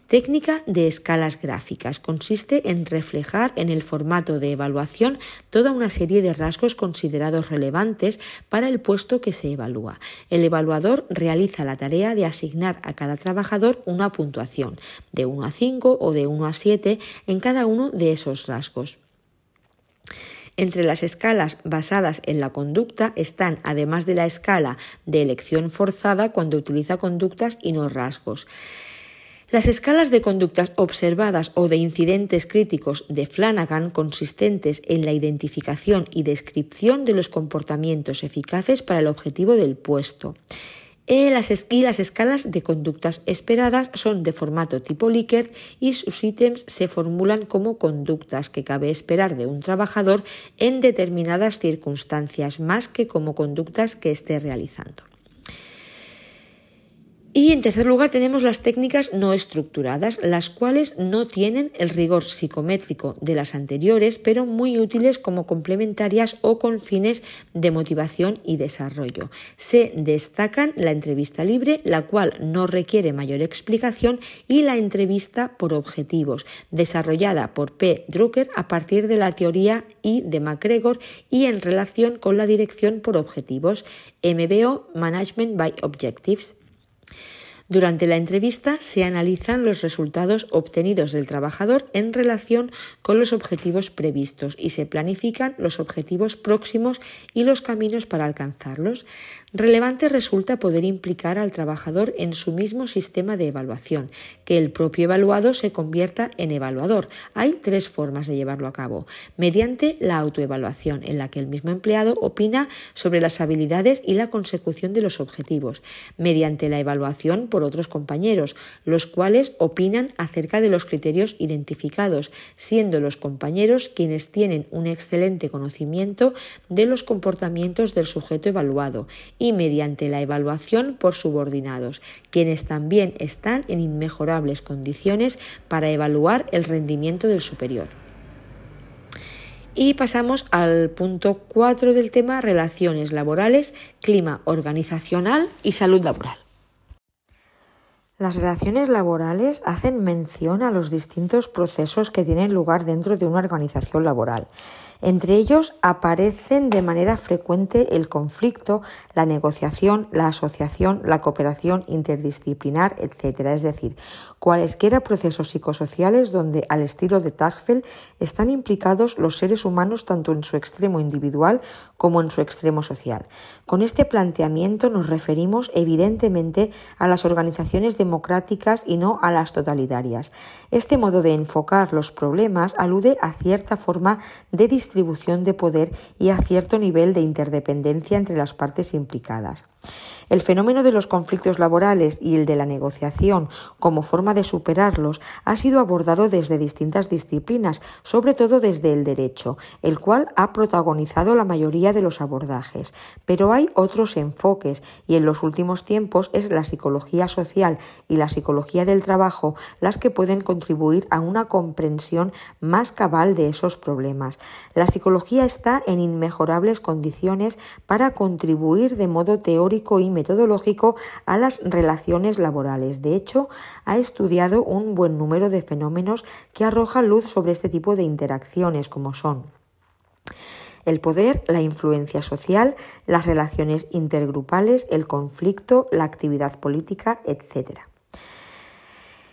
Técnica de escalas gráficas. Consiste en reflejar en el formato de evaluación toda una serie de rasgos considerados relevantes para el puesto que se evalúa. El evaluador realiza la tarea de asignar a cada trabajador una puntuación, de 1 a 5 o de 1 a 7 en cada uno de esos rasgos. Entre las escalas basadas en la conducta están, además de la escala de elección forzada, cuando utiliza conductas y no rasgos. Las escalas de conductas observadas o de incidentes críticos de Flanagan consistentes en la identificación y descripción de los comportamientos eficaces para el objetivo del puesto. E las, las escalas de conductas esperadas son de formato tipo Likert y sus ítems se formulan como conductas que cabe esperar de un trabajador en determinadas circunstancias más que como conductas que esté realizando. Y en tercer lugar tenemos las técnicas no estructuradas, las cuales no tienen el rigor psicométrico de las anteriores, pero muy útiles como complementarias o con fines de motivación y desarrollo. Se destacan la entrevista libre, la cual no requiere mayor explicación, y la entrevista por objetivos, desarrollada por P. Drucker a partir de la teoría I de MacGregor y en relación con la dirección por objetivos, MBO Management by Objectives. Durante la entrevista se analizan los resultados obtenidos del trabajador en relación con los objetivos previstos y se planifican los objetivos próximos y los caminos para alcanzarlos. Relevante resulta poder implicar al trabajador en su mismo sistema de evaluación, que el propio evaluado se convierta en evaluador. Hay tres formas de llevarlo a cabo. Mediante la autoevaluación, en la que el mismo empleado opina sobre las habilidades y la consecución de los objetivos. Mediante la evaluación por otros compañeros, los cuales opinan acerca de los criterios identificados, siendo los compañeros quienes tienen un excelente conocimiento de los comportamientos del sujeto evaluado y mediante la evaluación por subordinados, quienes también están en inmejorables condiciones para evaluar el rendimiento del superior. Y pasamos al punto 4 del tema relaciones laborales, clima organizacional y salud laboral. Las relaciones laborales hacen mención a los distintos procesos que tienen lugar dentro de una organización laboral. Entre ellos aparecen de manera frecuente el conflicto, la negociación, la asociación, la cooperación interdisciplinar, etc. Es decir, cualesquiera procesos psicosociales donde, al estilo de Tagfel, están implicados los seres humanos tanto en su extremo individual como en su extremo social. Con este planteamiento nos referimos evidentemente a las organizaciones de democráticas y no a las totalitarias. Este modo de enfocar los problemas alude a cierta forma de distribución de poder y a cierto nivel de interdependencia entre las partes implicadas. El fenómeno de los conflictos laborales y el de la negociación como forma de superarlos ha sido abordado desde distintas disciplinas, sobre todo desde el derecho, el cual ha protagonizado la mayoría de los abordajes. Pero hay otros enfoques y en los últimos tiempos es la psicología social y la psicología del trabajo las que pueden contribuir a una comprensión más cabal de esos problemas. La psicología está en inmejorables condiciones para contribuir de modo teórico y metodológico a las relaciones laborales. De hecho, ha estudiado un buen número de fenómenos que arrojan luz sobre este tipo de interacciones, como son el poder, la influencia social, las relaciones intergrupales, el conflicto, la actividad política, etc.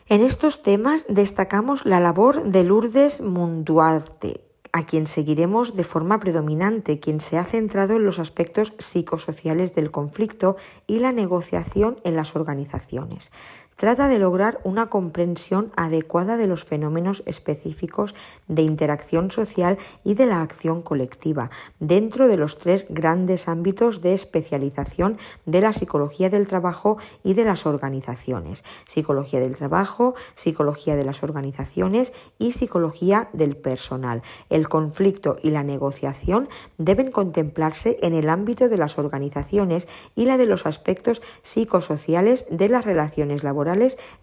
En estos temas destacamos la labor de Lourdes Munduarte, a quien seguiremos de forma predominante, quien se ha centrado en los aspectos psicosociales del conflicto y la negociación en las organizaciones trata de lograr una comprensión adecuada de los fenómenos específicos de interacción social y de la acción colectiva, dentro de los tres grandes ámbitos de especialización de la psicología del trabajo y de las organizaciones, psicología del trabajo, psicología de las organizaciones y psicología del personal. El conflicto y la negociación deben contemplarse en el ámbito de las organizaciones y la de los aspectos psicosociales de las relaciones laborales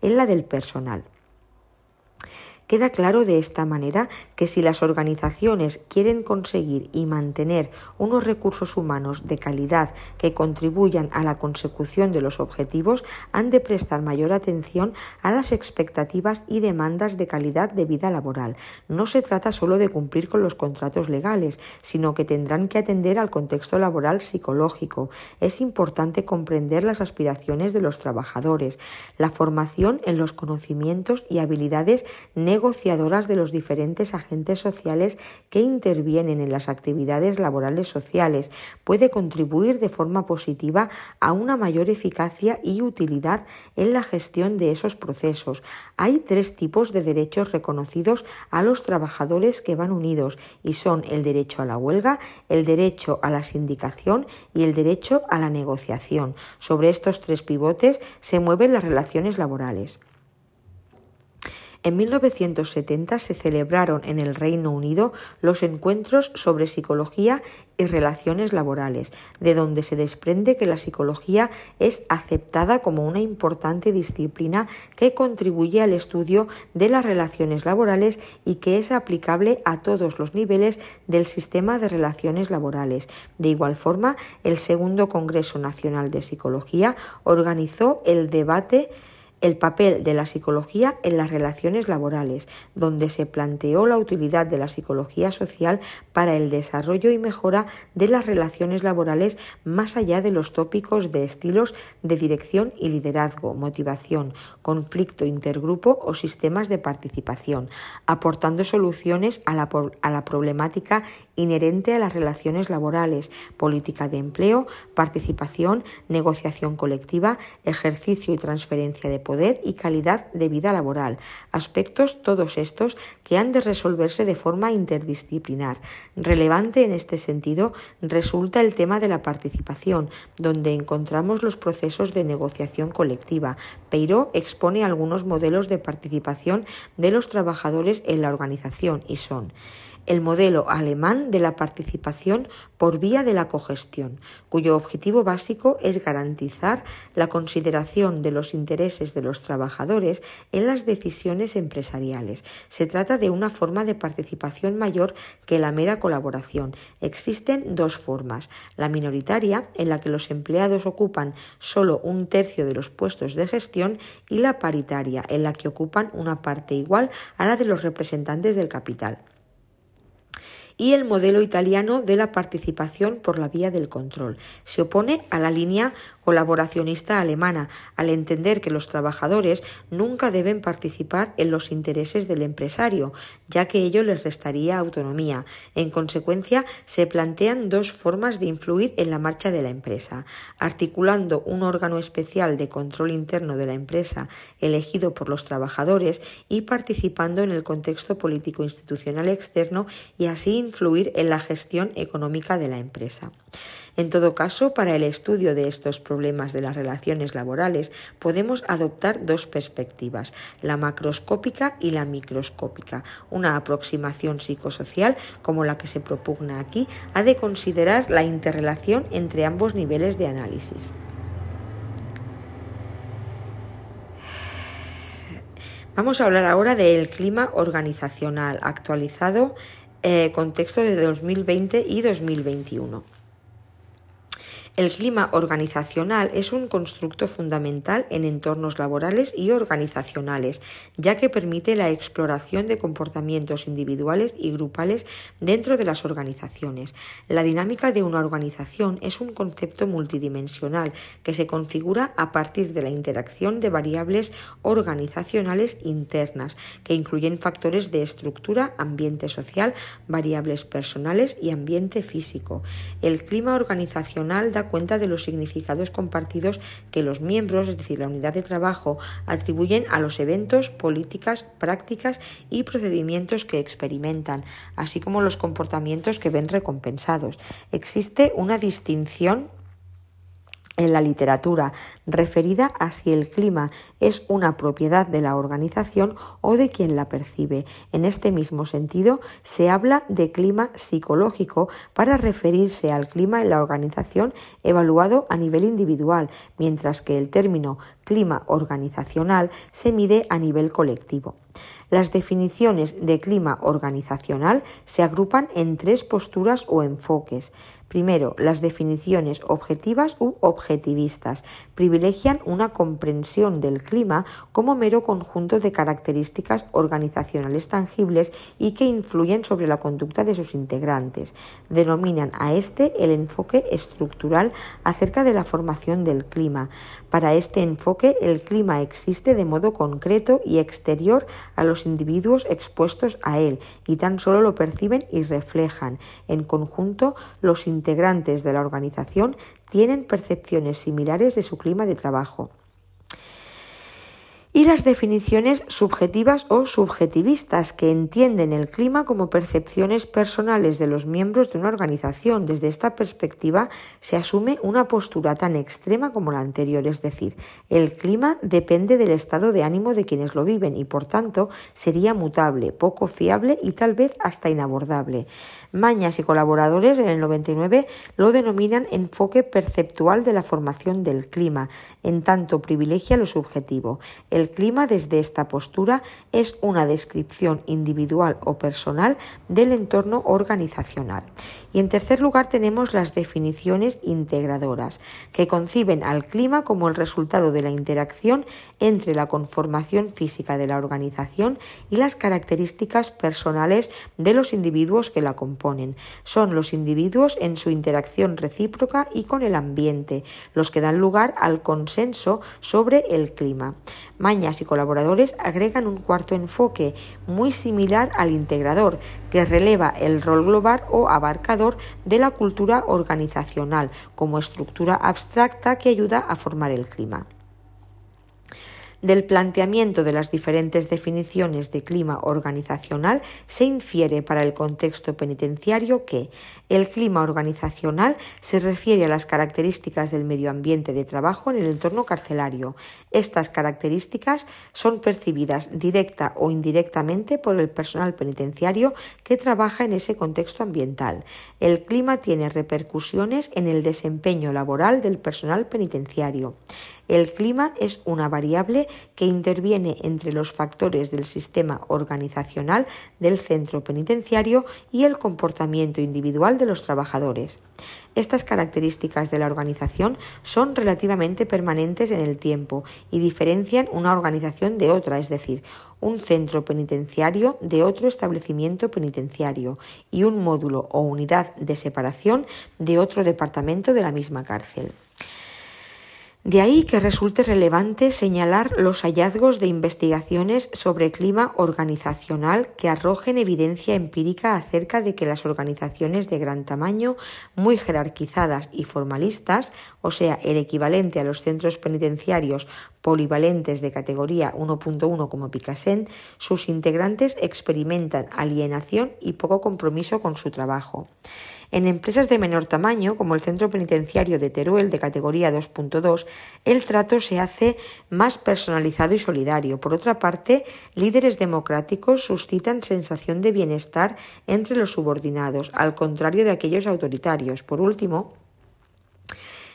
en la del personal. Queda claro de esta manera que si las organizaciones quieren conseguir y mantener unos recursos humanos de calidad que contribuyan a la consecución de los objetivos, han de prestar mayor atención a las expectativas y demandas de calidad de vida laboral. No se trata solo de cumplir con los contratos legales, sino que tendrán que atender al contexto laboral psicológico. Es importante comprender las aspiraciones de los trabajadores, la formación en los conocimientos y habilidades negociadoras de los diferentes agentes sociales que intervienen en las actividades laborales sociales. Puede contribuir de forma positiva a una mayor eficacia y utilidad en la gestión de esos procesos. Hay tres tipos de derechos reconocidos a los trabajadores que van unidos y son el derecho a la huelga, el derecho a la sindicación y el derecho a la negociación. Sobre estos tres pivotes se mueven las relaciones laborales. En 1970 se celebraron en el Reino Unido los encuentros sobre psicología y relaciones laborales, de donde se desprende que la psicología es aceptada como una importante disciplina que contribuye al estudio de las relaciones laborales y que es aplicable a todos los niveles del sistema de relaciones laborales. De igual forma, el Segundo Congreso Nacional de Psicología organizó el debate el papel de la psicología en las relaciones laborales, donde se planteó la utilidad de la psicología social para el desarrollo y mejora de las relaciones laborales más allá de los tópicos de estilos de dirección y liderazgo, motivación, conflicto intergrupo o sistemas de participación, aportando soluciones a la, problemática inherente a las relaciones laborales, política de empleo, participación, negociación colectiva, ejercicio y transferencia de poder y calidad de vida laboral, aspectos todos estos que han de resolverse de forma interdisciplinar. Relevante en este sentido resulta el tema de la participación, donde encontramos los procesos de negociación colectiva. Peiró expone algunos modelos de participación de los trabajadores en la organización y son el modelo alemán de la participación por vía de la cogestión, cuyo objetivo básico es garantizar la consideración de los intereses de los trabajadores en las decisiones empresariales. Se trata de una forma de participación mayor que la mera colaboración. Existen dos formas, la minoritaria, en la que los empleados ocupan solo un tercio de los puestos de gestión, y la paritaria, en la que ocupan una parte igual a la de los representantes del capital y el modelo italiano de la participación por la vía del control. Se opone a la línea colaboracionista alemana, al entender que los trabajadores nunca deben participar en los intereses del empresario, ya que ello les restaría autonomía. En consecuencia, se plantean dos formas de influir en la marcha de la empresa, articulando un órgano especial de control interno de la empresa elegido por los trabajadores y participando en el contexto político institucional externo y así influir en la gestión económica de la empresa. En todo caso, para el estudio de estos problemas de las relaciones laborales podemos adoptar dos perspectivas, la macroscópica y la microscópica. Una aproximación psicosocial, como la que se propugna aquí, ha de considerar la interrelación entre ambos niveles de análisis. Vamos a hablar ahora del clima organizacional actualizado eh, contexto de 2020 y 2021. El clima organizacional es un constructo fundamental en entornos laborales y organizacionales, ya que permite la exploración de comportamientos individuales y grupales dentro de las organizaciones. La dinámica de una organización es un concepto multidimensional que se configura a partir de la interacción de variables organizacionales internas, que incluyen factores de estructura, ambiente social, variables personales y ambiente físico. El clima organizacional da cuenta de los significados compartidos que los miembros, es decir, la unidad de trabajo, atribuyen a los eventos, políticas, prácticas y procedimientos que experimentan, así como los comportamientos que ven recompensados. Existe una distinción en la literatura referida a si el clima es una propiedad de la organización o de quien la percibe. En este mismo sentido, se habla de clima psicológico para referirse al clima en la organización evaluado a nivel individual, mientras que el término clima organizacional se mide a nivel colectivo. Las definiciones de clima organizacional se agrupan en tres posturas o enfoques. Primero, las definiciones objetivas u objetivistas privilegian una comprensión del clima como mero conjunto de características organizacionales tangibles y que influyen sobre la conducta de sus integrantes. Denominan a este el enfoque estructural acerca de la formación del clima. Para este enfoque, el clima existe de modo concreto y exterior a los individuos expuestos a él y tan solo lo perciben y reflejan. En conjunto, los integrantes de la organización tienen percepciones similares de su clima de trabajo y las definiciones subjetivas o subjetivistas que entienden el clima como percepciones personales de los miembros de una organización. Desde esta perspectiva se asume una postura tan extrema como la anterior, es decir, el clima depende del estado de ánimo de quienes lo viven y por tanto sería mutable, poco fiable y tal vez hasta inabordable. Mañas y colaboradores en el 99 lo denominan enfoque perceptual de la formación del clima, en tanto privilegia lo subjetivo. El clima desde esta postura es una descripción individual o personal del entorno organizacional. Y en tercer lugar tenemos las definiciones integradoras, que conciben al clima como el resultado de la interacción entre la conformación física de la organización y las características personales de los individuos que la componen. Son los individuos en su interacción recíproca y con el ambiente, los que dan lugar al consenso sobre el clima. Mañas y colaboradores agregan un cuarto enfoque muy similar al integrador, que releva el rol global o abarcador de la cultura organizacional como estructura abstracta que ayuda a formar el clima del planteamiento de las diferentes definiciones de clima organizacional se infiere para el contexto penitenciario que el clima organizacional se refiere a las características del medio ambiente de trabajo en el entorno carcelario. Estas características son percibidas directa o indirectamente por el personal penitenciario que trabaja en ese contexto ambiental. El clima tiene repercusiones en el desempeño laboral del personal penitenciario. El clima es una variable que interviene entre los factores del sistema organizacional del centro penitenciario y el comportamiento individual de los trabajadores. Estas características de la organización son relativamente permanentes en el tiempo y diferencian una organización de otra, es decir, un centro penitenciario de otro establecimiento penitenciario y un módulo o unidad de separación de otro departamento de la misma cárcel. De ahí que resulte relevante señalar los hallazgos de investigaciones sobre clima organizacional que arrojen evidencia empírica acerca de que las organizaciones de gran tamaño, muy jerarquizadas y formalistas, o sea, el equivalente a los centros penitenciarios polivalentes de categoría 1.1 como Picassent, sus integrantes experimentan alienación y poco compromiso con su trabajo. En empresas de menor tamaño, como el Centro Penitenciario de Teruel de categoría 2.2, el trato se hace más personalizado y solidario. Por otra parte, líderes democráticos suscitan sensación de bienestar entre los subordinados, al contrario de aquellos autoritarios. Por último,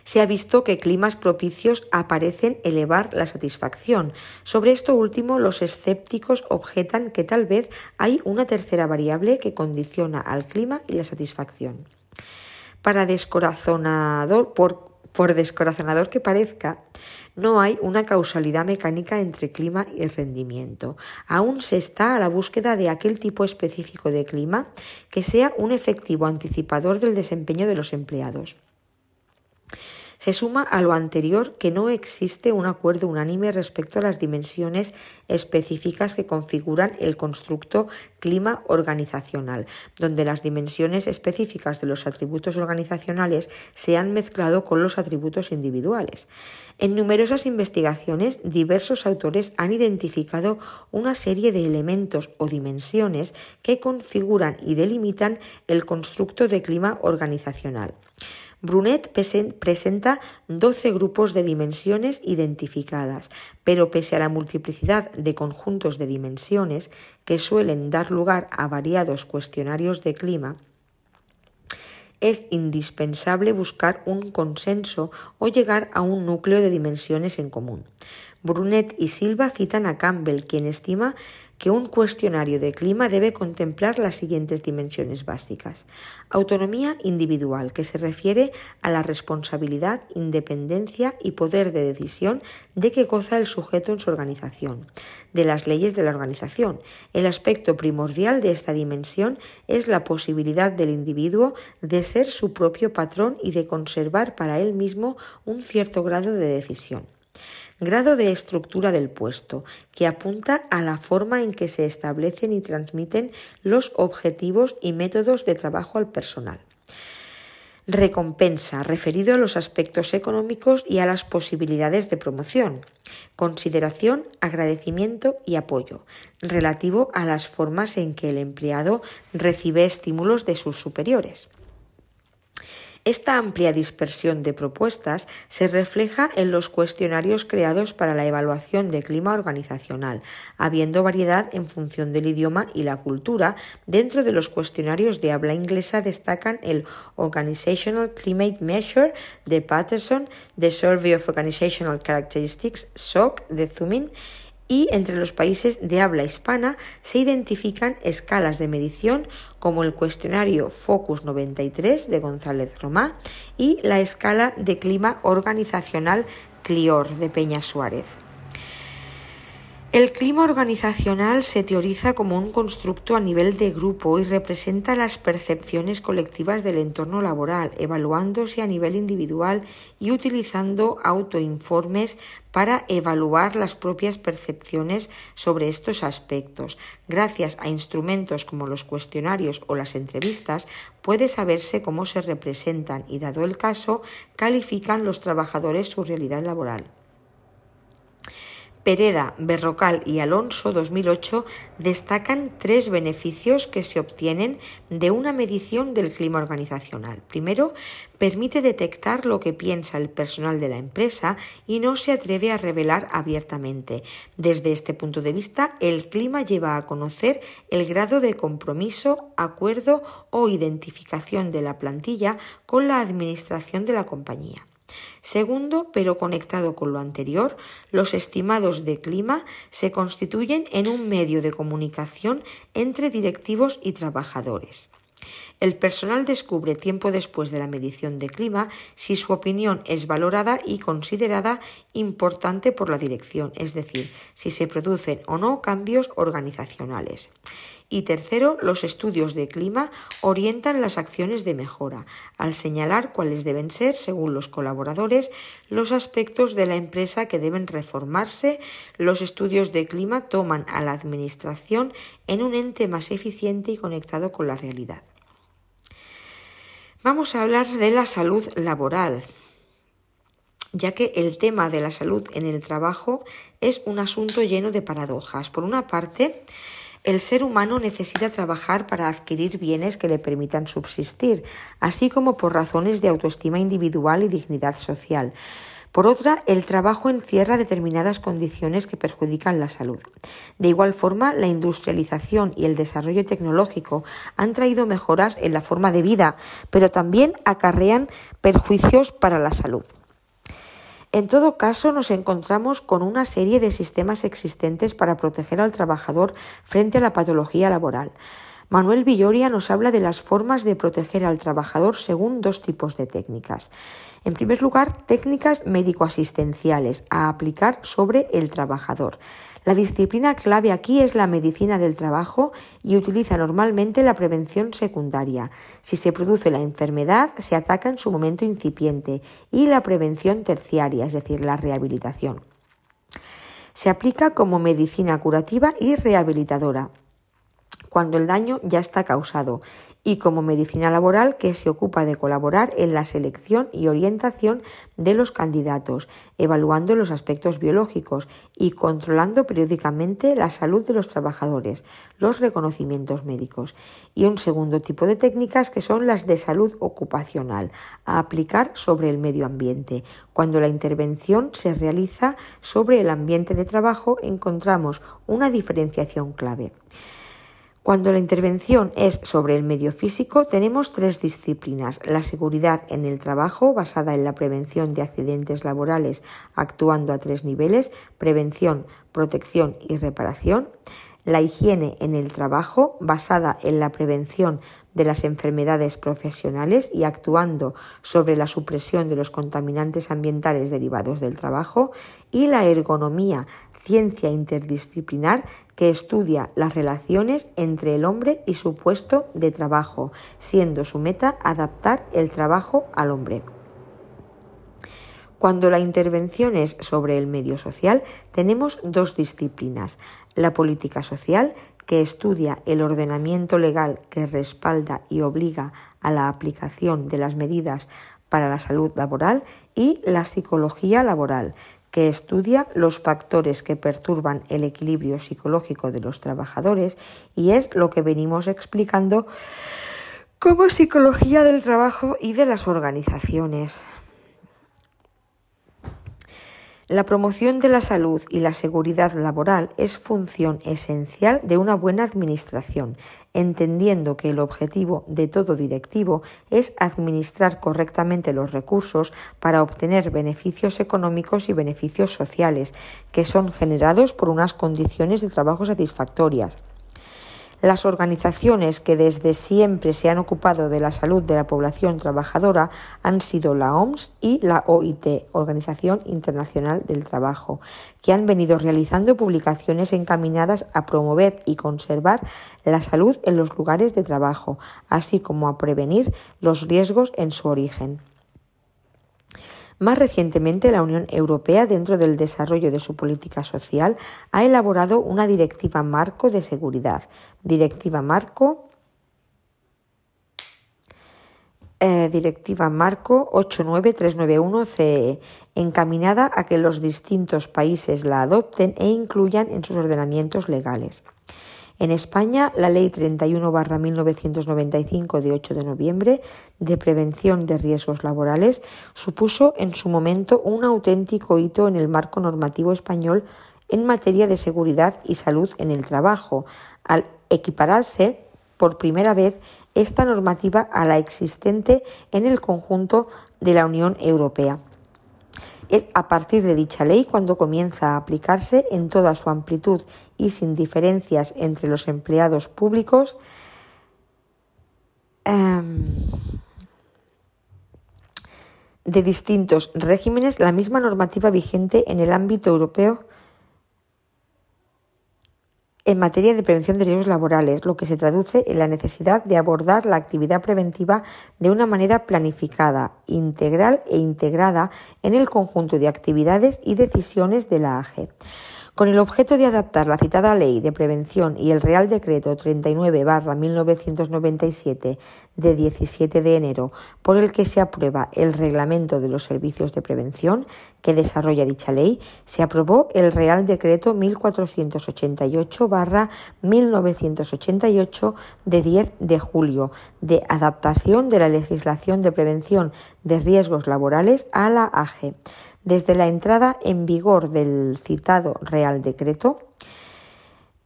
se ha visto que climas propicios aparecen elevar la satisfacción. Sobre esto último, los escépticos objetan que tal vez hay una tercera variable que condiciona al clima y la satisfacción. Para descorazonador, por, por descorazonador que parezca, no hay una causalidad mecánica entre clima y rendimiento. Aún se está a la búsqueda de aquel tipo específico de clima que sea un efectivo anticipador del desempeño de los empleados. Se suma a lo anterior que no existe un acuerdo unánime respecto a las dimensiones específicas que configuran el constructo clima organizacional, donde las dimensiones específicas de los atributos organizacionales se han mezclado con los atributos individuales. En numerosas investigaciones, diversos autores han identificado una serie de elementos o dimensiones que configuran y delimitan el constructo de clima organizacional. Brunet presenta 12 grupos de dimensiones identificadas, pero pese a la multiplicidad de conjuntos de dimensiones que suelen dar lugar a variados cuestionarios de clima, es indispensable buscar un consenso o llegar a un núcleo de dimensiones en común. Brunet y Silva citan a Campbell, quien estima que un cuestionario de clima debe contemplar las siguientes dimensiones básicas. Autonomía individual, que se refiere a la responsabilidad, independencia y poder de decisión de que goza el sujeto en su organización, de las leyes de la organización. El aspecto primordial de esta dimensión es la posibilidad del individuo de ser su propio patrón y de conservar para él mismo un cierto grado de decisión. Grado de estructura del puesto, que apunta a la forma en que se establecen y transmiten los objetivos y métodos de trabajo al personal. Recompensa, referido a los aspectos económicos y a las posibilidades de promoción. Consideración, agradecimiento y apoyo, relativo a las formas en que el empleado recibe estímulos de sus superiores. Esta amplia dispersión de propuestas se refleja en los cuestionarios creados para la evaluación de clima organizacional, habiendo variedad en función del idioma y la cultura. Dentro de los cuestionarios de habla inglesa destacan el Organizational Climate Measure de Patterson, The Survey of Organizational Characteristics, SOC, de Zumin, y entre los países de habla hispana se identifican escalas de medición como el cuestionario Focus 93 de González Romá y la escala de clima organizacional CLIOR de Peña Suárez. El clima organizacional se teoriza como un constructo a nivel de grupo y representa las percepciones colectivas del entorno laboral, evaluándose a nivel individual y utilizando autoinformes para evaluar las propias percepciones sobre estos aspectos. Gracias a instrumentos como los cuestionarios o las entrevistas, puede saberse cómo se representan y, dado el caso, califican los trabajadores su realidad laboral. Pereda, Berrocal y Alonso 2008 destacan tres beneficios que se obtienen de una medición del clima organizacional. Primero, permite detectar lo que piensa el personal de la empresa y no se atreve a revelar abiertamente. Desde este punto de vista, el clima lleva a conocer el grado de compromiso, acuerdo o identificación de la plantilla con la administración de la compañía. Segundo, pero conectado con lo anterior, los estimados de clima se constituyen en un medio de comunicación entre directivos y trabajadores. El personal descubre tiempo después de la medición de clima si su opinión es valorada y considerada importante por la dirección, es decir, si se producen o no cambios organizacionales. Y tercero, los estudios de clima orientan las acciones de mejora, al señalar cuáles deben ser, según los colaboradores, los aspectos de la empresa que deben reformarse. Los estudios de clima toman a la Administración en un ente más eficiente y conectado con la realidad. Vamos a hablar de la salud laboral ya que el tema de la salud en el trabajo es un asunto lleno de paradojas. Por una parte, el ser humano necesita trabajar para adquirir bienes que le permitan subsistir, así como por razones de autoestima individual y dignidad social. Por otra, el trabajo encierra determinadas condiciones que perjudican la salud. De igual forma, la industrialización y el desarrollo tecnológico han traído mejoras en la forma de vida, pero también acarrean perjuicios para la salud. En todo caso, nos encontramos con una serie de sistemas existentes para proteger al trabajador frente a la patología laboral. Manuel Villoria nos habla de las formas de proteger al trabajador según dos tipos de técnicas. En primer lugar, técnicas médico-asistenciales a aplicar sobre el trabajador. La disciplina clave aquí es la medicina del trabajo y utiliza normalmente la prevención secundaria. Si se produce la enfermedad, se ataca en su momento incipiente y la prevención terciaria, es decir, la rehabilitación. Se aplica como medicina curativa y rehabilitadora cuando el daño ya está causado y como medicina laboral que se ocupa de colaborar en la selección y orientación de los candidatos, evaluando los aspectos biológicos y controlando periódicamente la salud de los trabajadores, los reconocimientos médicos. Y un segundo tipo de técnicas que son las de salud ocupacional, a aplicar sobre el medio ambiente. Cuando la intervención se realiza sobre el ambiente de trabajo encontramos una diferenciación clave. Cuando la intervención es sobre el medio físico, tenemos tres disciplinas. La seguridad en el trabajo, basada en la prevención de accidentes laborales, actuando a tres niveles, prevención, protección y reparación. La higiene en el trabajo, basada en la prevención de las enfermedades profesionales y actuando sobre la supresión de los contaminantes ambientales derivados del trabajo. Y la ergonomía, ciencia interdisciplinar que estudia las relaciones entre el hombre y su puesto de trabajo, siendo su meta adaptar el trabajo al hombre. Cuando la intervención es sobre el medio social, tenemos dos disciplinas. La política social, que estudia el ordenamiento legal que respalda y obliga a la aplicación de las medidas para la salud laboral, y la psicología laboral, que estudia los factores que perturban el equilibrio psicológico de los trabajadores y es lo que venimos explicando como psicología del trabajo y de las organizaciones. La promoción de la salud y la seguridad laboral es función esencial de una buena administración, entendiendo que el objetivo de todo directivo es administrar correctamente los recursos para obtener beneficios económicos y beneficios sociales, que son generados por unas condiciones de trabajo satisfactorias. Las organizaciones que desde siempre se han ocupado de la salud de la población trabajadora han sido la OMS y la OIT, Organización Internacional del Trabajo, que han venido realizando publicaciones encaminadas a promover y conservar la salud en los lugares de trabajo, así como a prevenir los riesgos en su origen. Más recientemente, la Unión Europea, dentro del desarrollo de su política social, ha elaborado una directiva marco de seguridad. Directiva marco eh, Directiva Marco 89391-CE, encaminada a que los distintos países la adopten e incluyan en sus ordenamientos legales. En España, la Ley 31-1995 de 8 de noviembre de prevención de riesgos laborales supuso en su momento un auténtico hito en el marco normativo español en materia de seguridad y salud en el trabajo, al equipararse por primera vez esta normativa a la existente en el conjunto de la Unión Europea. Es a partir de dicha ley cuando comienza a aplicarse en toda su amplitud y sin diferencias entre los empleados públicos. Em, de distintos regímenes la misma normativa vigente en el ámbito europeo en materia de prevención de riesgos laborales, lo que se traduce en la necesidad de abordar la actividad preventiva de una manera planificada, integral e integrada en el conjunto de actividades y decisiones de la AGE. Con el objeto de adaptar la citada Ley de Prevención y el Real Decreto 39-1997 de 17 de enero, por el que se aprueba el Reglamento de los Servicios de Prevención que desarrolla dicha ley, se aprobó el Real Decreto 1488-1988 de 10 de julio de adaptación de la legislación de prevención de riesgos laborales a la AGE desde la entrada en vigor del citado Real Decreto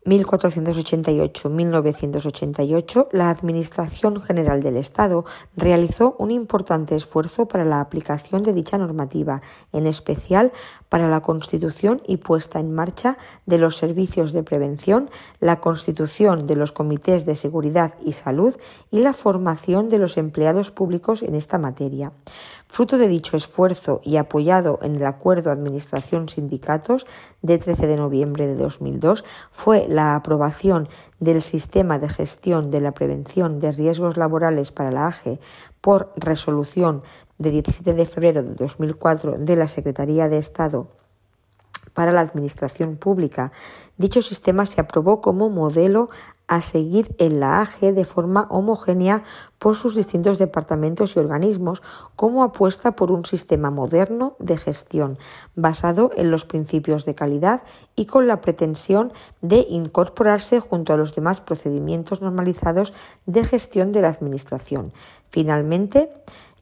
1488-1988, la Administración General del Estado realizó un importante esfuerzo para la aplicación de dicha normativa, en especial para la constitución y puesta en marcha de los servicios de prevención, la constitución de los comités de seguridad y salud y la formación de los empleados públicos en esta materia. Fruto de dicho esfuerzo y apoyado en el Acuerdo Administración-Sindicatos de 13 de noviembre de 2002, fue la aprobación del Sistema de Gestión de la Prevención de Riesgos Laborales para la AGE por resolución de 17 de febrero de 2004 de la Secretaría de Estado para la Administración Pública. Dicho sistema se aprobó como modelo a seguir en la AGE de forma homogénea por sus distintos departamentos y organismos, como apuesta por un sistema moderno de gestión basado en los principios de calidad y con la pretensión de incorporarse junto a los demás procedimientos normalizados de gestión de la Administración. Finalmente,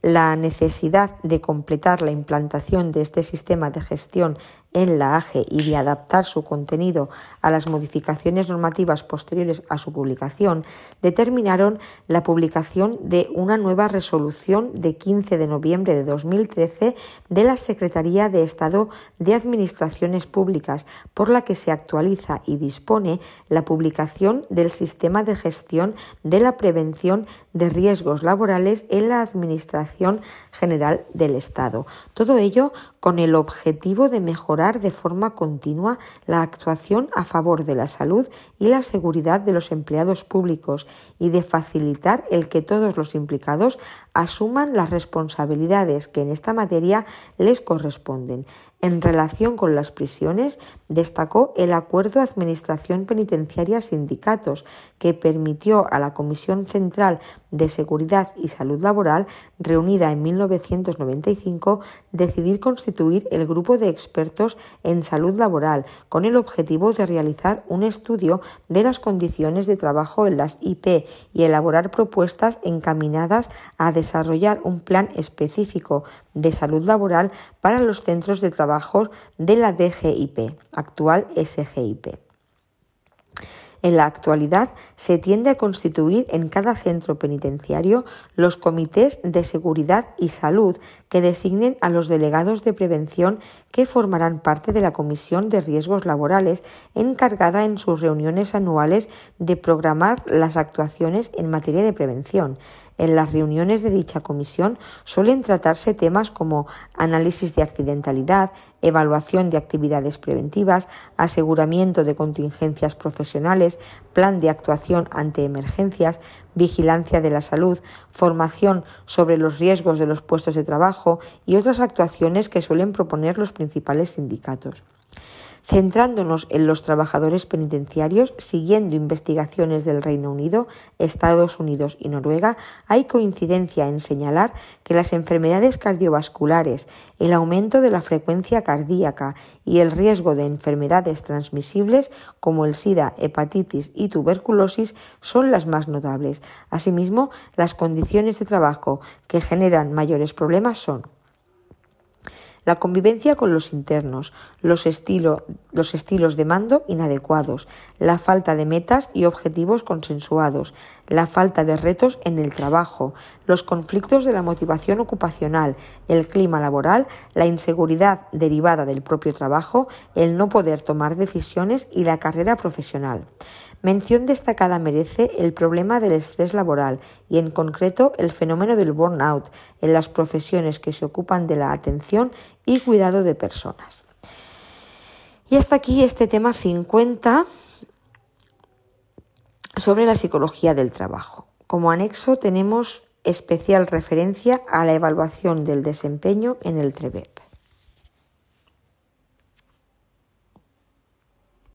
la necesidad de completar la implantación de este sistema de gestión en la AGE y de adaptar su contenido a las modificaciones normativas posteriores a su publicación, determinaron la publicación de una nueva resolución de 15 de noviembre de 2013 de la Secretaría de Estado de Administraciones Públicas, por la que se actualiza y dispone la publicación del sistema de gestión de la prevención de riesgos laborales en la Administración General del Estado. Todo ello con el objetivo de mejorar de forma continua la actuación a favor de la salud y la seguridad de los empleados públicos y de facilitar el que todos los implicados asuman las responsabilidades que en esta materia les corresponden. En relación con las prisiones, destacó el acuerdo Administración Penitenciaria Sindicatos, que permitió a la Comisión Central de Seguridad y Salud Laboral, reunida en 1995, decidir constituir el grupo de expertos en salud laboral, con el objetivo de realizar un estudio de las condiciones de trabajo en las IP y elaborar propuestas encaminadas a desarrollar un plan específico de salud laboral para los centros de trabajo de la DGIP, actual SGIP. En la actualidad se tiende a constituir en cada centro penitenciario los comités de seguridad y salud que designen a los delegados de prevención que formarán parte de la Comisión de Riesgos Laborales encargada en sus reuniones anuales de programar las actuaciones en materia de prevención. En las reuniones de dicha comisión suelen tratarse temas como análisis de accidentalidad, evaluación de actividades preventivas, aseguramiento de contingencias profesionales, plan de actuación ante emergencias, vigilancia de la salud, formación sobre los riesgos de los puestos de trabajo y otras actuaciones que suelen proponer los principales sindicatos. Centrándonos en los trabajadores penitenciarios, siguiendo investigaciones del Reino Unido, Estados Unidos y Noruega, hay coincidencia en señalar que las enfermedades cardiovasculares, el aumento de la frecuencia cardíaca y el riesgo de enfermedades transmisibles como el SIDA, hepatitis y tuberculosis son las más notables. Asimismo, las condiciones de trabajo que generan mayores problemas son la convivencia con los internos, los, los estilos de mando inadecuados, la falta de metas y objetivos consensuados, la falta de retos en el trabajo, los conflictos de la motivación ocupacional, el clima laboral, la inseguridad derivada del propio trabajo, el no poder tomar decisiones y la carrera profesional. Mención destacada merece el problema del estrés laboral y en concreto el fenómeno del burnout en las profesiones que se ocupan de la atención y cuidado de personas. Y hasta aquí este tema 50 sobre la psicología del trabajo. Como anexo tenemos especial referencia a la evaluación del desempeño en el TREVEP.